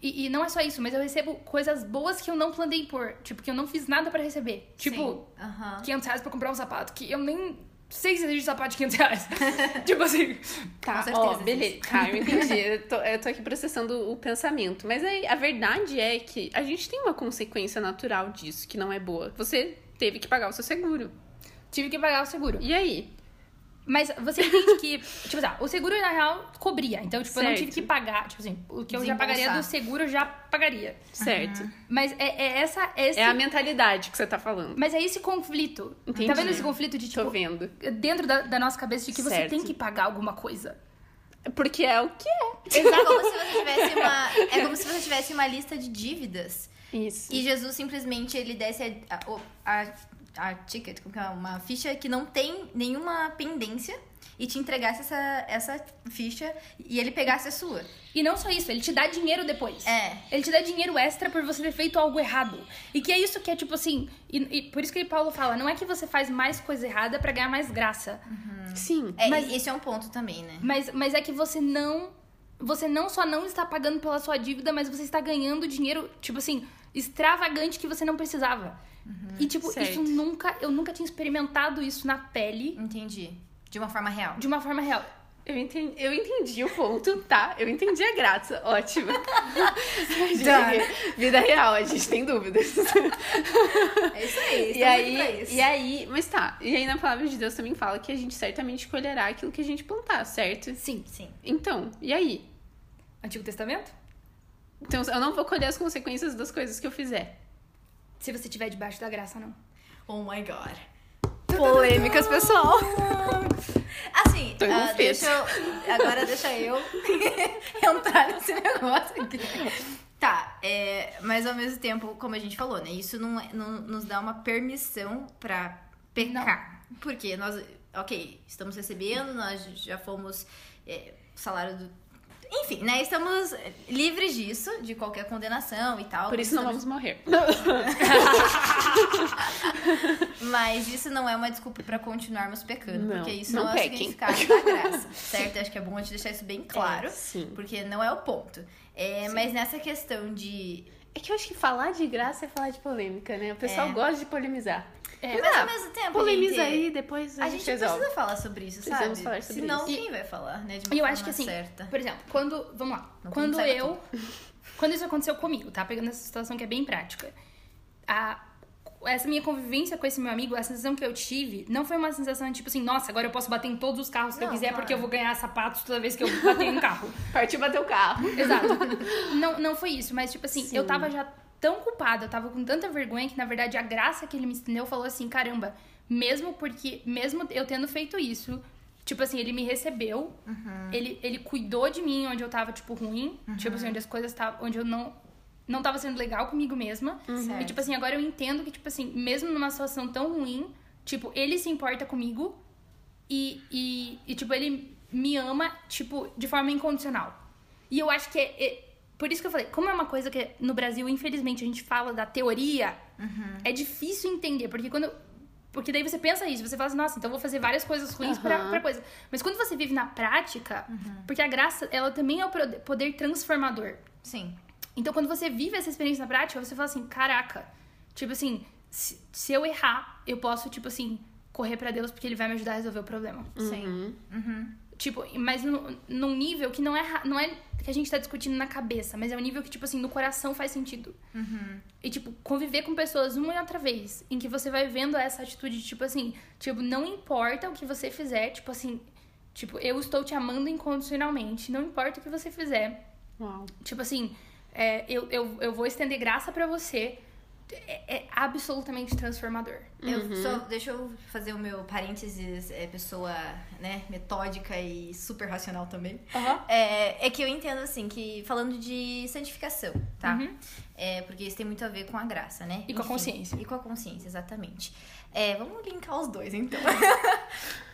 E, e não é só isso, mas eu recebo coisas boas que eu não plantei por. Tipo, que eu não fiz nada pra receber. Tipo, Sim. Aham. 500 reais pra comprar um sapato, que eu nem sei se existe sapato de 500 reais. (laughs) tipo assim. Tá, Com certeza ó, beleza. Tá, eu entendi. (laughs) Eu tô, eu tô aqui processando o pensamento. Mas aí, a verdade é que a gente tem uma consequência natural disso, que não é boa. Você teve que pagar o seu seguro. Tive que pagar o seguro. E aí? Mas você entende que, (laughs) tipo assim, o seguro na real cobria. Então, tipo, eu não tive que pagar. Tipo assim, o que eu já Desembolsar. pagaria do seguro eu já pagaria. Certo. Mas é, é essa. É esse, É a mentalidade que você tá falando. Mas é esse conflito. Entendi. Tá vendo esse conflito de, tipo, Tô vendo. dentro da, da nossa cabeça de que você Certo. tem que pagar alguma coisa. Porque é o que é. É como se você (laughs) tivesse uma. É como se você tivesse uma lista de dívidas. Isso. E Jesus simplesmente ele desse a, a, o- a, a ticket, como que é? uma ficha que não tem nenhuma pendência e te entregasse essa, essa ficha e ele pegasse a sua. E não só isso, ele te dá dinheiro depois. É. Ele te dá dinheiro extra por você ter feito algo errado. E que é isso que é tipo assim. E, e por isso que Paulo fala: não é que você faz mais coisa errada pra ganhar mais graça. Sim. É, Mas- esse é um ponto também, né? Mas, mas é que você não. Você não só não está pagando pela sua dívida, mas você está ganhando dinheiro, tipo assim, extravagante que você não precisava. E, tipo, Certo. isso nunca. Eu nunca tinha experimentado isso na pele Entendi. De uma forma real. de uma forma real. Eu entendi, eu entendi o ponto, tá? Eu entendi a graça. Ótimo. (laughs) Vida real, a gente tem dúvidas. É isso aí. E aí, e aí, mas tá. E aí na palavra de Deus também fala que a gente certamente colherá aquilo que a gente plantar, certo? Sim. Sim. Então, e aí? Antigo Testamento? Então eu não vou colher as consequências das coisas que eu fizer. Se você estiver debaixo da graça, não. Oh my god. Polêmicas, pessoal. Assim, Tô confesso. deixa eu, agora deixa eu (laughs) entrar nesse negócio aqui. Tá, é, mas ao mesmo tempo, como a gente falou, né? Isso não, é- não nos dá uma permissão pra pecar. Porque nós, ok, estamos recebendo, nós já fomos é, salário do. Enfim, né? Estamos livres disso, de qualquer condenação e tal. Por isso não vamos morrer. (laughs) Mas isso não é uma desculpa pra continuarmos pecando, Não, porque isso não não, é o significado da graça, certo? Acho que é bom a gente deixar isso bem (laughs) claro, É, sim. porque não é o ponto. É, mas nessa questão de. É que eu acho que falar de graça é falar de polêmica, né? O pessoal É. gosta de polemizar. É, mas ao mesmo tempo. Polemiza gente, aí, depois a, A gente gente resolve. precisa falar sobre isso, Precisamos sabe? falar sobre Senão, isso. quem vai falar, né? De uma eu acho que assim, certa. por exemplo, quando. Vamos lá. Não quando eu. Quando isso aconteceu comigo, tá? Pegando essa situação que é bem prática. A, essa minha convivência com esse meu amigo, a sensação que eu tive, não foi uma sensação tipo assim, nossa, agora eu posso bater em todos os carros que eu Não, quiser claro. porque eu vou ganhar sapatos toda vez que eu bater em um carro. (laughs) Partiu bater o carro. Exato. (laughs) Não, não foi isso, mas tipo assim, Sim. eu tava já tão culpada, eu tava com tanta vergonha que na verdade a graça que ele me estendeu falou assim, caramba, mesmo porque, mesmo eu tendo feito isso, tipo assim, ele me recebeu, ele, ele cuidou de mim onde eu tava, tipo, ruim, tipo assim, onde as coisas estavam, onde eu não, não tava sendo legal comigo mesma. E Certo. tipo assim, agora eu entendo que, tipo assim, mesmo numa situação tão ruim, tipo, ele se importa comigo e, e, e, tipo, ele me ama, tipo, de forma incondicional. E eu acho que é, é- Por isso que eu falei, como é uma coisa que no Brasil, infelizmente, a gente fala da teoria, é difícil entender. Porque quando. Porque daí você pensa isso, você fala assim, nossa, então eu vou fazer várias coisas ruins pra, Aham. pra coisa. Mas quando você vive na prática, porque a graça, ela também é o poder transformador. Sim. Então, quando você vive essa experiência na prática, você fala assim, caraca, tipo assim, se, se eu errar, eu posso, tipo assim, correr pra Deus porque ele vai me ajudar a resolver o problema. Sim. Tipo, mas no, num nível que não é, não é que a gente tá discutindo na cabeça, mas é um nível que, tipo assim, no coração faz sentido. E, tipo, conviver com pessoas uma e outra vez, em que você vai vendo essa atitude de, tipo assim, tipo, não importa o que você fizer, tipo assim, tipo, eu estou te amando incondicionalmente, não importa o que você fizer. Uau. Tipo assim, é, eu, eu, eu vou estender graça pra você. É, é absolutamente transformador. Eu só, deixa eu fazer o meu parênteses, é, pessoa, né, metódica e super racional também. É, é que eu entendo, assim, que falando de santificação, tá? Uhum. É, porque isso tem muito a ver com a graça, né? E com a consciência. E com a consciência, exatamente. É, vamos linkar os dois, então. (laughs)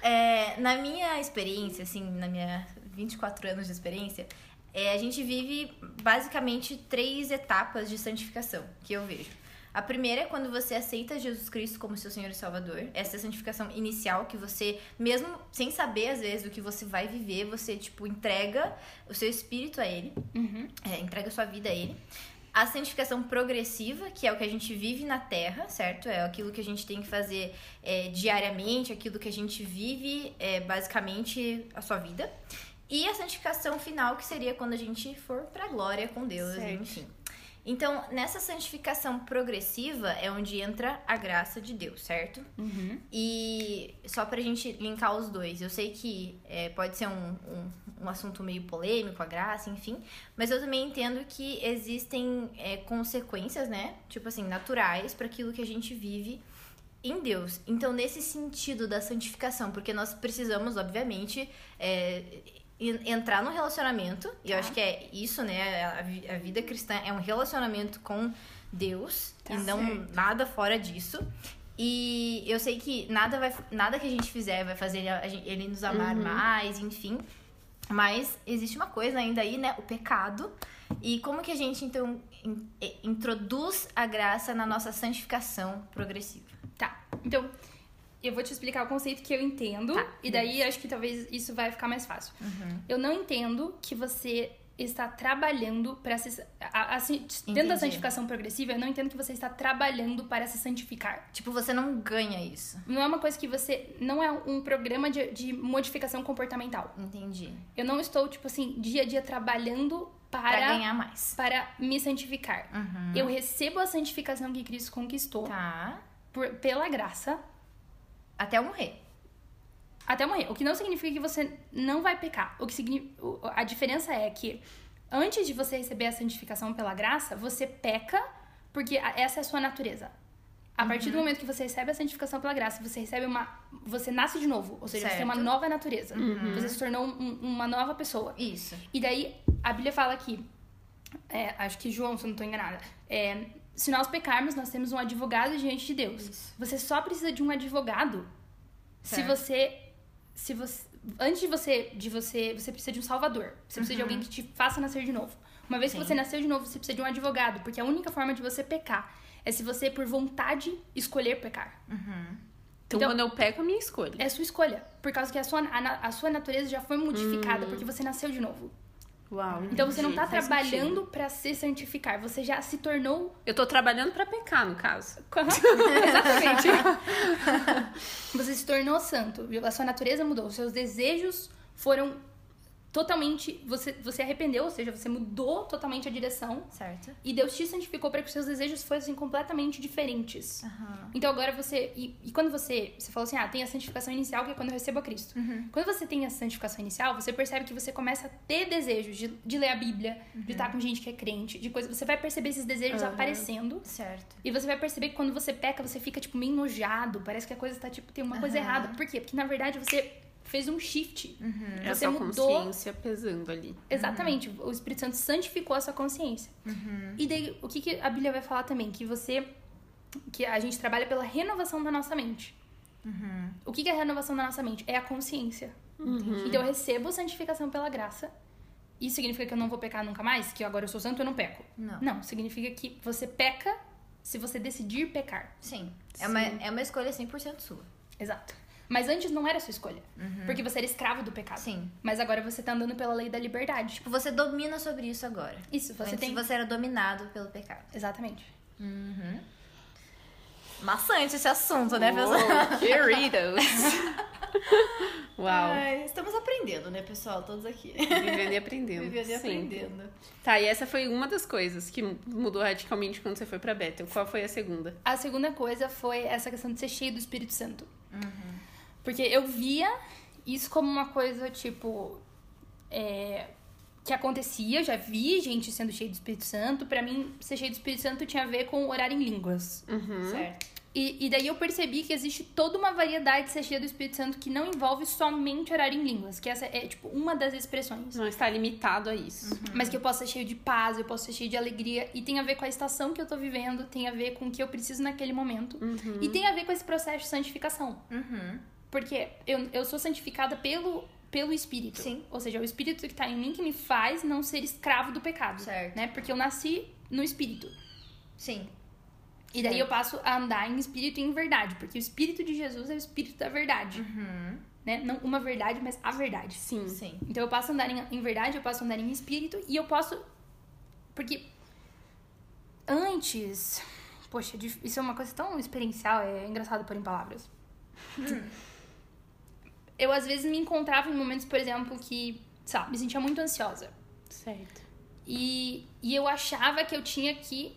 É, na minha experiência, assim, na minha 24 anos de experiência, é, a gente vive basicamente três etapas de santificação que eu vejo. A primeira é quando você aceita Jesus Cristo como seu Senhor e Salvador. Essa é a santificação inicial que você, mesmo sem saber às vezes o que você vai viver, você tipo entrega o seu espírito a Ele, Uhum. é, entrega a sua vida a Ele. A santificação progressiva, que é o que a gente vive na Terra, certo? É aquilo que a gente tem que fazer é, diariamente, aquilo que a gente vive, é, basicamente, a sua vida. E a santificação final, que seria quando a gente for pra glória com Deus, Certo. enfim. Então, nessa santificação progressiva é onde entra a graça de Deus, certo? Uhum. E só pra gente linkar os dois, eu sei que é, pode ser um, um, um assunto meio polêmico, a graça, enfim, mas eu também entendo que existem é, consequências, né? Tipo assim, naturais para aquilo que a gente vive em Deus. Então, nesse sentido da santificação, porque nós precisamos, obviamente, é, entrar no relacionamento, e eu Tá. acho que é isso, né? A, a vida cristã é um relacionamento com Deus, Tá e não certo. nada fora disso. E eu sei que nada, vai, nada que a gente fizer vai fazer ele, ele nos amar mais, enfim. Mas existe uma coisa ainda aí, né? O pecado. E como que a gente, então, in- eh, introduz a graça na nossa santificação progressiva? Tá. Então, eu vou te explicar o conceito que eu entendo. Tá, e daí acho que talvez isso vai ficar mais fácil. Eu não entendo que você está trabalhando para se. A, a, dentro da santificação progressiva, eu não entendo que você está trabalhando para se santificar. Tipo, você não ganha isso. Não é uma coisa que você. Não é um programa de, de modificação comportamental. Entendi. Eu não estou, tipo assim, dia a dia trabalhando Pra, para, ganhar mais. para me santificar. Uhum. Eu recebo a santificação que Cristo conquistou Tá. por- pela graça Até eu morrer. até morrer. O que não significa que você não vai pecar. O que signi- o- a diferença é que antes de você receber a santificação pela graça, você peca porque essa é a sua natureza. A partir Uhum. do momento que você recebe a santificação pela graça, você recebe uma. Você nasce de novo. Ou seja, você tem uma Certo. nova natureza. Você se tornou um- uma nova pessoa. Isso. E daí, a Bíblia fala aqui, é, acho que João, se eu não estou enganada, é, se nós pecarmos, nós temos um advogado diante de Deus. Isso. Você só precisa de um advogado se Certo. você, se você, antes de você, de você, você precisa de um salvador. Você precisa de alguém que te faça nascer de novo. Uma vez Uhum. Sim. que você nasceu de novo, você precisa de um advogado, porque a única forma de você pecar é se você, por vontade, escolher pecar. Então, Então- quando eu pego, é a minha escolha. É sua escolha, por causa que a sua, a, a sua natureza já foi modificada, porque você nasceu de novo. Uau. Então você não entendi, tá faz trabalhando pra se santificar, você já se tornou. Eu tô trabalhando pra pecar, no caso. (laughs) Exatamente. (laughs) você se tornou santo, viu? a sua natureza mudou, os seus desejos foram totalmente. Você, você arrependeu, ou seja, você mudou totalmente a direção. Certo. E Deus te santificou para que os seus desejos fossem completamente diferentes. Aham. Então agora você. E, e quando você. Você falou assim, ah, tem a santificação inicial, que é quando eu recebo a Cristo. Uhum. Quando você tem a santificação inicial, você percebe que você começa a ter desejos de, de ler a Bíblia, de estar com gente que é crente, de coisa. Você vai perceber esses desejos Uhum. aparecendo. Certo. E você vai perceber que quando você peca, você fica, tipo, meio enojado. Parece que a coisa tá, tipo, tem uma coisa errada. Por quê? Porque na verdade você fez um shift. É a Você sua mudou. consciência pesando ali. Exatamente. O Espírito Santo santificou a sua consciência. E daí, o que, que a Bíblia vai falar também? Que você. Que a gente trabalha pela renovação da nossa mente. O que, que é a renovação da nossa mente? É a consciência. Então eu recebo santificação pela graça. Isso significa que eu não vou pecar nunca mais? Que agora eu sou santo e eu não peco? Não. Não, significa que você peca se você decidir pecar. Sim. É uma, é uma escolha 100% sua. Exato. Mas antes não era sua escolha. Porque você era escravo do pecado. Sim. Mas agora você tá andando pela lei da liberdade. Tipo, você domina sobre isso agora. Isso, você Antes tem. você era dominado pelo pecado. Exatamente. Maçante esse assunto, né, pessoal? (laughs) Uou, queridos! (laughs) Uau. Ai, estamos aprendendo, né, pessoal? Todos aqui. Vivendo e aprendendo. Vivendo e aprendendo. Tá, e essa foi uma das coisas que mudou radicalmente quando você foi pra Bethel. Qual foi a segunda? A segunda coisa foi essa questão de ser cheio do Espírito Santo. Porque eu via isso como uma coisa, tipo. é, que acontecia, já vi gente sendo cheio do Espírito Santo. Pra mim, ser cheio do Espírito Santo tinha a ver com orar em línguas. Certo. E, e daí eu percebi que existe toda uma variedade de ser cheio do Espírito Santo que não envolve somente orar em línguas. Que essa é, tipo, uma das expressões. Não está limitado a isso. Mas que eu posso ser cheio de paz, eu posso ser cheio de alegria. E tem a ver com a estação que eu tô vivendo, tem a ver com o que eu preciso naquele momento. E tem a ver com esse processo de santificação. Uhum. Porque eu, eu sou santificada pelo, pelo Espírito. Sim. Ou seja, é o Espírito que tá em mim que me faz não ser escravo do pecado. Certo. Né? Porque eu nasci no Espírito. Sim. E daí Certo. eu passo a andar em Espírito e em verdade. Porque o Espírito de Jesus é o Espírito da verdade. Uhum. Né? Não uma verdade, mas a verdade. Sim. Sim. Então eu posso andar em, em verdade, eu posso andar em espírito e eu posso. Porque antes. Poxa, dif- isso é uma coisa tão experiencial, é engraçado pôr em palavras. Eu às vezes me encontrava em momentos, por exemplo, que, sabe, me sentia muito ansiosa. Certo. E, e eu achava que eu tinha que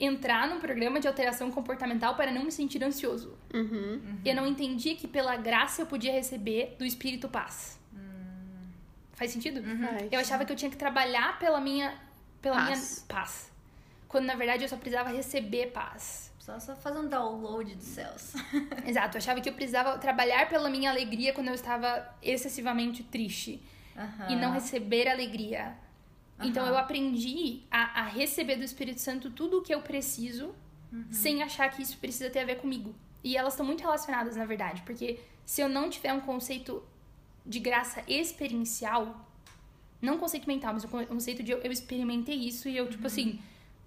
entrar num programa de alteração comportamental para não me sentir ansioso. Uhum. Eu não entendia que pela graça eu podia receber do Espírito paz. Faz sentido? Faz. Eu achava que eu tinha que trabalhar pela minha pela Paz. minha paz. Quando na verdade eu só precisava receber paz. Só, só fazer um download dos céus. (laughs) Exato, eu achava que eu precisava trabalhar pela minha alegria quando eu estava excessivamente triste Aham. e não receber alegria. Então Aham. eu aprendi a, a receber do Espírito Santo tudo o que eu preciso, sem achar que isso precisa ter a ver comigo. E elas estão muito relacionadas, na verdade, porque se eu não tiver um conceito de graça experiencial, não um conceito mental, mas um con- um conceito de eu, eu experimentei isso e eu, tipo assim,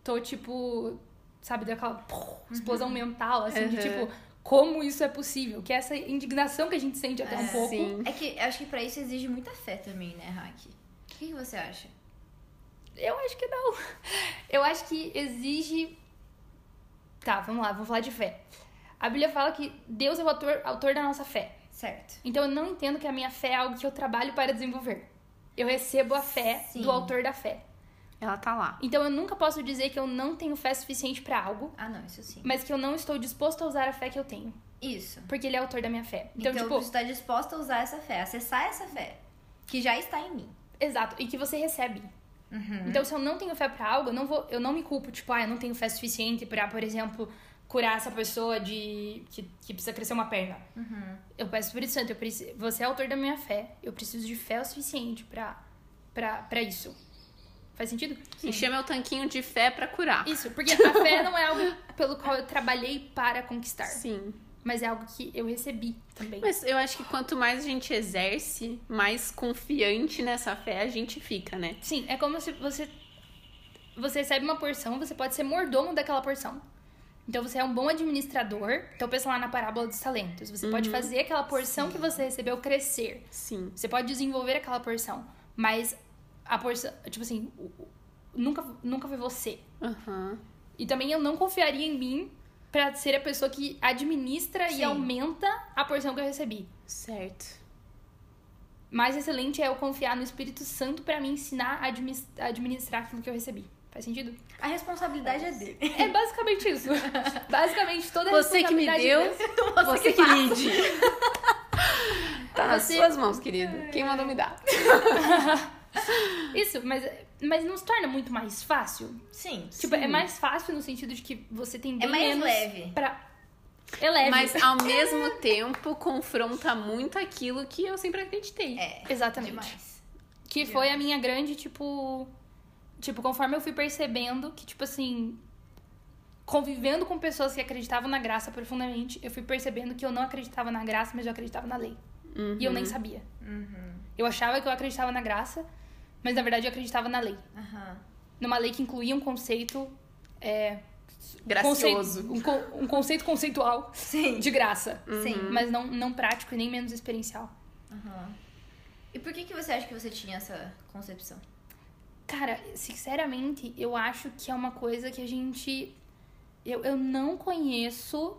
tô tipo, sabe, daquela pô, explosão mental, assim, de Uhum. tipo, como isso é possível? Que é essa indignação que a gente sente até um pouco. Sim. É que acho que pra isso exige muita fé também, né, Hack? O que, que você acha? Eu acho que não. (laughs) Eu acho que exige. Tá, vamos lá, vamos falar de fé. A Bíblia fala que Deus é o autor, autor da nossa fé. Certo. Então eu não entendo que a minha fé é algo que eu trabalho para desenvolver. Eu recebo a fé Sim. do autor da fé. Ela tá lá. Então eu nunca posso dizer que eu não tenho fé suficiente para algo, Ah, não, isso sim. mas que eu não estou disposto a usar a fé que eu tenho, Isso. porque ele é autor da minha fé. Então, Então, tipo, preciso estar disposta a usar essa fé, acessar essa fé, que já está em mim. exato, e que você recebe. Então, se eu não tenho fé pra algo, eu não vou, eu não me culpo, tipo, ah, eu não tenho fé suficiente pra, por exemplo, curar essa pessoa de que, que precisa crescer uma perna. Eu peço Espírito Santo, eu preciso, você é autor da minha fé, eu preciso de fé o suficiente pra, pra isso. Faz sentido? Encher meu tanquinho de fé pra curar. Isso, porque a fé (laughs) não é algo pelo qual eu trabalhei para conquistar, Sim. mas é algo que eu recebi também. Mas eu acho que quanto mais a gente exerce, mais confiante nessa fé a gente fica, né? Sim, é como se você você recebe uma porção, você pode ser mordomo daquela porção. Então você é um bom administrador. Então pensa lá na parábola dos talentos. Você pode fazer aquela porção que você recebeu crescer. Sim. Você pode desenvolver aquela porção, mas a porção, tipo assim, nunca nunca foi você. Aham. E também eu não confiaria em mim pra ser a pessoa que administra Sim. e aumenta a porção que eu recebi. Certo. Mais excelente é eu confiar no Espírito Santo pra me ensinar a administrar aquilo que eu recebi. Faz sentido? A responsabilidade é dele. É basicamente isso. (laughs) basicamente toda a Você que me responsabilidade deu, dele. (laughs) você que lide. (laughs) Tá nas Você- suas mãos, querido. Quem mandou me dar? (laughs) Isso, mas, mas não se torna muito mais fácil? Sim. Tipo, é mais fácil no sentido de que você tem bem É mais menos leve. Pra... É leve. Mas ao mesmo tempo confronta muito aquilo que eu sempre acreditei. É. Exatamente. Demais. Que foi a minha grande, tipo. Tipo, conforme eu fui percebendo que, tipo assim. Convivendo com pessoas que acreditavam na graça profundamente, eu fui percebendo que eu não acreditava na graça, mas eu acreditava na lei. E eu nem sabia. Eu achava que eu acreditava na graça, mas na verdade eu acreditava na lei. Aham. Numa lei que incluía um conceito. É, Gracioso. conceito- um, um conceito conceitual Sim. de graça. Sim. Mas não, não prático e nem menos experiencial. Aham. E por que, que você acha que você tinha essa concepção? Cara, sinceramente, eu acho que é uma coisa que a gente. Eu, eu não conheço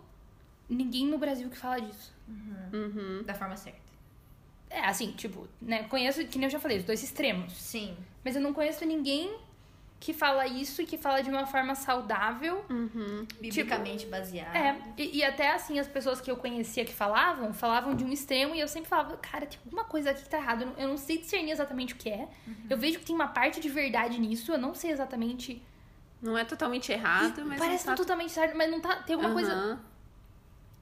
ninguém no Brasil que fala disso. Uhum. Da forma certa. É, assim, tipo, né? Conheço, que nem eu já falei, os dois extremos. Sim. Mas eu não conheço ninguém que fala isso e que fala de uma forma saudável. Uhum. Biblicamente baseado. É, e, e até assim, as pessoas que eu conhecia que falavam, falavam de um extremo e eu sempre falava, cara, tem alguma coisa aqui que tá errada. Eu não, eu não sei discernir exatamente o que é. Eu vejo que tem uma parte de verdade nisso, eu não sei exatamente. Não é totalmente errado, mas Parece não tá... totalmente certo, mas não tá. Tem alguma coisa. Aham.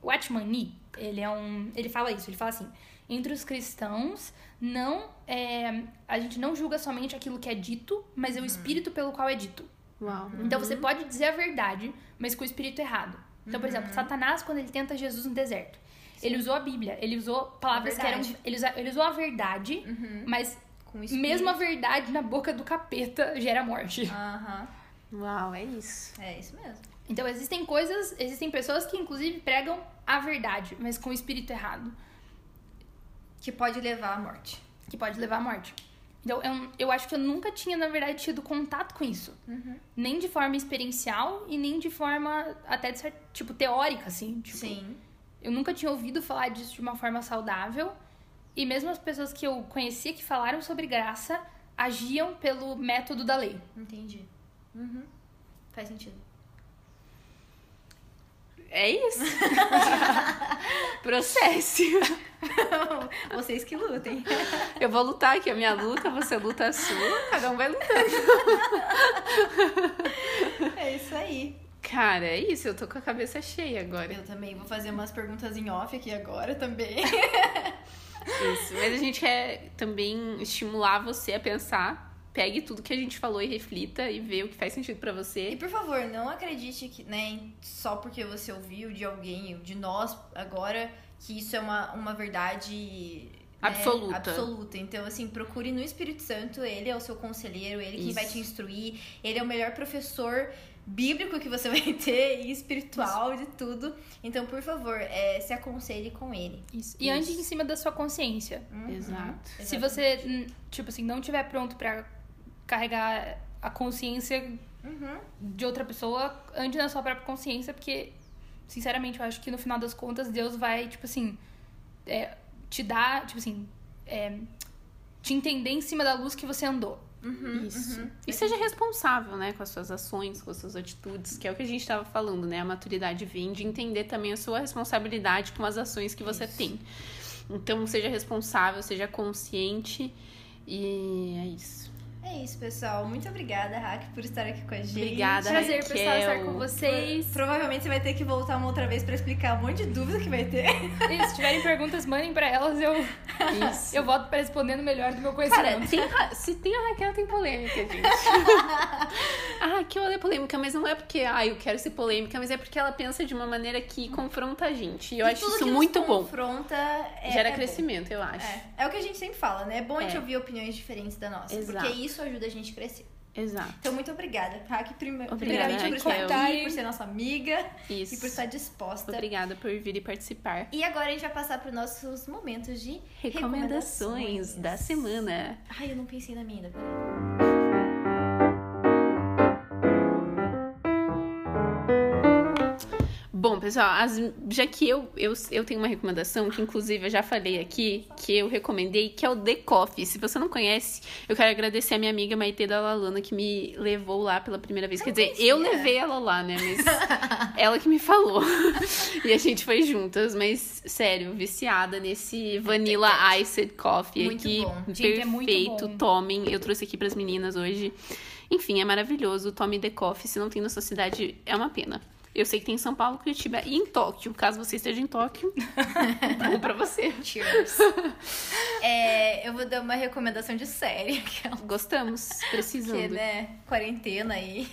O Nee, ele é um. Ele fala isso, ele fala assim. Entre os cristãos, não é, a gente não julga somente aquilo que é dito, mas é o espírito pelo qual é dito. Uau. Então você pode dizer a verdade, mas com o espírito errado. Então, por exemplo, Satanás, quando ele tenta Jesus no deserto, ele usou a Bíblia, ele usou palavras que eram. Ele usa- ele usou a verdade, mas Com o espírito. mesmo a verdade na boca do capeta gera morte. Aham. Uau, é isso. É isso mesmo. Então existem coisas, existem pessoas que inclusive pregam a verdade, mas com o espírito errado. Que pode levar à morte. que pode levar à morte. Então, eu, eu acho que eu nunca tinha, na verdade, tido contato com isso. Nem de forma experiencial e nem de forma até, de cer- tipo, teórica, assim. Tipo, Sim. Eu nunca tinha ouvido falar disso de uma forma saudável. E mesmo as pessoas que eu conhecia que falaram sobre graça agiam pelo método da lei. Entendi. Uhum. Faz sentido. É isso. (laughs) Processe. Vocês que lutem. Eu vou lutar aqui, a minha luta, você luta a sua, cada um vai lutando. É isso aí. Cara, é isso, eu tô com a cabeça cheia agora. Eu também vou fazer umas perguntas em off aqui agora também. Isso. Mas a gente quer também estimular você a pensar. Pegue tudo que a gente falou e reflita e vê o que faz sentido pra E você. por favor, não acredite que, né, só porque você ouviu de alguém, de nós agora, que isso é uma, uma verdade né, Absoluta. absoluta. Então, assim, procure no Espírito Santo, ele é o seu conselheiro, ele que Isso. vai te instruir, ele é o melhor professor bíblico que você (laughs) vai ter e espiritual de tudo. Então, por favor, é, se aconselhe com ele. Isso. E ande em cima da sua consciência. Uhum. Exato. Se você, hum, tipo assim, não tiver pronto pra carregar a consciência Uhum. de outra pessoa antes da sua própria consciência, porque, sinceramente, eu acho que no final das contas Deus vai, tipo assim, é, te dar, tipo assim, é, te entender em cima da luz que você andou. Isso. E seja responsável, né, com as suas ações, com as suas atitudes, que é o que a gente estava falando, né? A maturidade vem de entender também a sua responsabilidade com as ações que você tem. Então, seja responsável, seja consciente e é isso. É isso, pessoal. Muito obrigada, Hack, por estar aqui com a gente. Obrigada, Prazer, Raquel. pessoal, estar com vocês. Provavelmente você vai ter que voltar uma outra vez pra explicar um monte de dúvida que vai ter. E se tiverem perguntas, mandem pra elas, eu, Isso. eu volto pra respondendo melhor do meu Cara, conhecimento. tem ra- se tem a Raquel, tem polêmica, gente. (laughs) a Raquel é polêmica, mas não é porque, ah, eu quero ser polêmica, mas é porque ela pensa de uma maneira que confronta a gente. E eu E acho tudo isso muito bom. confronta é, Gera é bom. crescimento, eu acho. É. é o que a gente sempre fala, né? É bom a gente É. ouvir opiniões diferentes da nossa. Exato. Porque isso ajuda a gente a crescer. Exato. Então, muito obrigada, Hack, prime... Obrigada, primeiramente por estar aqui, por ser nossa amiga Isso. e por estar disposta. Obrigada por vir e participar. E agora a gente vai passar para os nossos momentos de Recomendações da semana. Ai, eu não pensei na minha ainda. Bom, pessoal, as- já que eu, eu, eu tenho uma recomendação, que inclusive eu já falei aqui, que eu recomendei, que é o The Coffee. Se você não conhece, eu quero agradecer a minha amiga Maite da Lalana, que me levou lá pela primeira vez. Quer dizer, eu levei ela lá, né? Mas (laughs) ela que me falou. (laughs) e a gente foi juntas, mas sério, viciada nesse Vanilla Iced Coffee Muito aqui. bom. Gente, é muito Perfeito, bom. tomem. Eu trouxe aqui pras meninas hoje. Enfim, é maravilhoso. Tome The Coffee. Se não tem na sua cidade, é uma pena. Eu sei que tem em São Paulo, Curitiba e em Tóquio. Caso você esteja em Tóquio, (laughs) bom pra você. Cheers. (laughs) É, eu vou dar uma recomendação de série. Gostamos, (laughs) precisando. né, quarentena aí.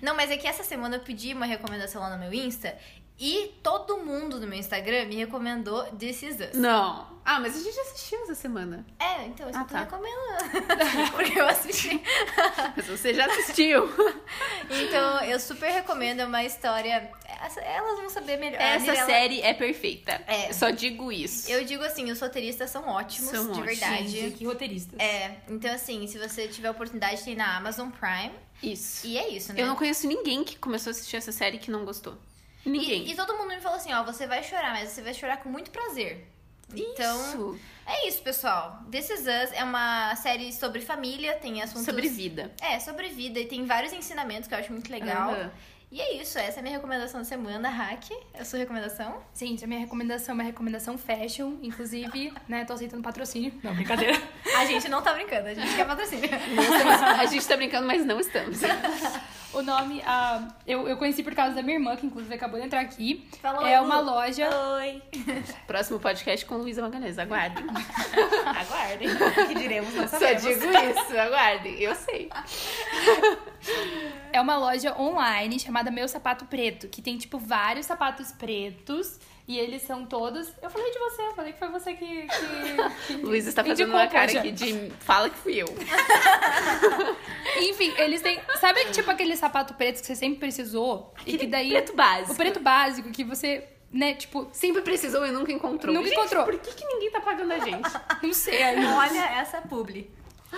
Não, mas é que essa semana eu pedi uma recomendação lá no meu Insta e todo mundo no meu Instagram me recomendou This Is Us. Não. Ah, mas a gente assistiu essa semana. É, então eu só Ah, tô tá. recomendando. (laughs) Porque eu assisti. (laughs) Mas você já assistiu. (laughs) Então, eu super recomendo, é uma história. Elas vão saber melhor. Essa Mirella- série é perfeita. É. Só digo isso. Eu digo assim, os roteiristas são ótimos, São de ótimos. verdade. Gente, que roteiristas. É, então assim, se você tiver a oportunidade, tem na Amazon Prime. Isso. E é isso, né? Eu não conheço ninguém que começou a assistir essa série que não gostou. Ninguém. E, e todo mundo me falou assim, ó, você vai chorar, mas você vai chorar com muito prazer. Então, Isso. é isso, pessoal. This Is Us é uma série sobre família, tem assuntos... Sobre vida. É, sobre vida e tem vários ensinamentos que eu acho muito legal. E é isso, essa é a minha recomendação da semana, Hack. É a sua recomendação? Gente, a minha recomendação é uma recomendação fashion. Inclusive, (laughs) né, tô aceitando patrocínio. Não, brincadeira. (laughs) A gente não tá brincando, a gente quer patrocínio. (laughs) a gente tá brincando, mas não estamos. O nome, ah, eu, eu conheci por causa da minha irmã, que inclusive acabou de entrar aqui. Fala é uma Lu. loja. Oi. Próximo podcast com Luísa Magalhães. Aguardem. Aguardem. O que diremos, não Só digo isso. Aguardem. Eu sei. É uma loja online chamada Meu Sapato Preto, que tem, tipo, vários sapatos pretos. E eles são todos. Eu falei de você, eu falei que foi você que. que, que (laughs) Luísa está fazendo uma cara aqui de fala que fui eu. (laughs) Enfim, eles têm. Sabe, tipo, aquele sapato preto que você sempre precisou? e que daí. preto básico. O preto básico que você, né, tipo, Sempre precisou e nunca encontrou. Nunca Gente, encontrou. Por que, que ninguém tá pagando a gente? não sei. (laughs) Olha essa publi.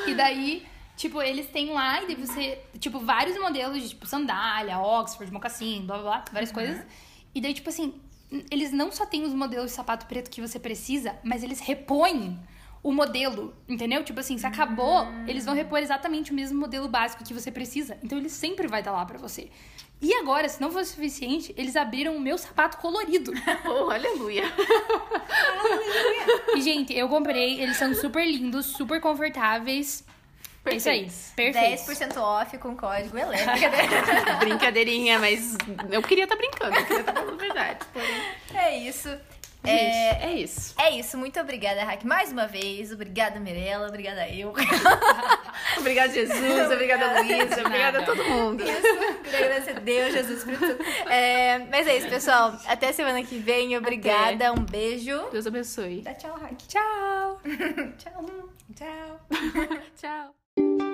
E daí, tipo, eles têm lá e daí você, tipo, vários modelos de, tipo, sandália, Oxford, mocassim, blá blá blá, várias coisas. E daí, tipo assim, eles não só têm os modelos de sapato preto que você precisa, mas eles repõem o modelo, entendeu? Tipo assim, se acabou, eles vão repor exatamente o mesmo modelo básico que você precisa. Então ele sempre vai estar lá pra você. E agora, se não fosse suficiente, eles abriram o meu sapato colorido. (laughs) Oh, (laughs) aleluia. E, gente, eu comprei, eles são super lindos, super confortáveis. É isso aí. Perfeito. 10% off com código elétrico. (laughs) Brincadeirinha, mas eu queria estar brincando, eu queria estar falando a verdade. Porém, é isso. gente, É, é isso. é isso. Muito obrigada, Hack, mais uma vez. Obrigada, Mirella. Obrigada eu. (laughs) Obrigada, Jesus. Obrigada, Luísa. Obrigada a todo mundo. Queria agradecer a Deus, Jesus Espírito. Santo. É, mas é isso, pessoal. Até semana que vem. Obrigada. Um beijo. Deus abençoe. Dá tchau, Hack. Tchau! (laughs) Tchau. Tchau. Tchau. thank you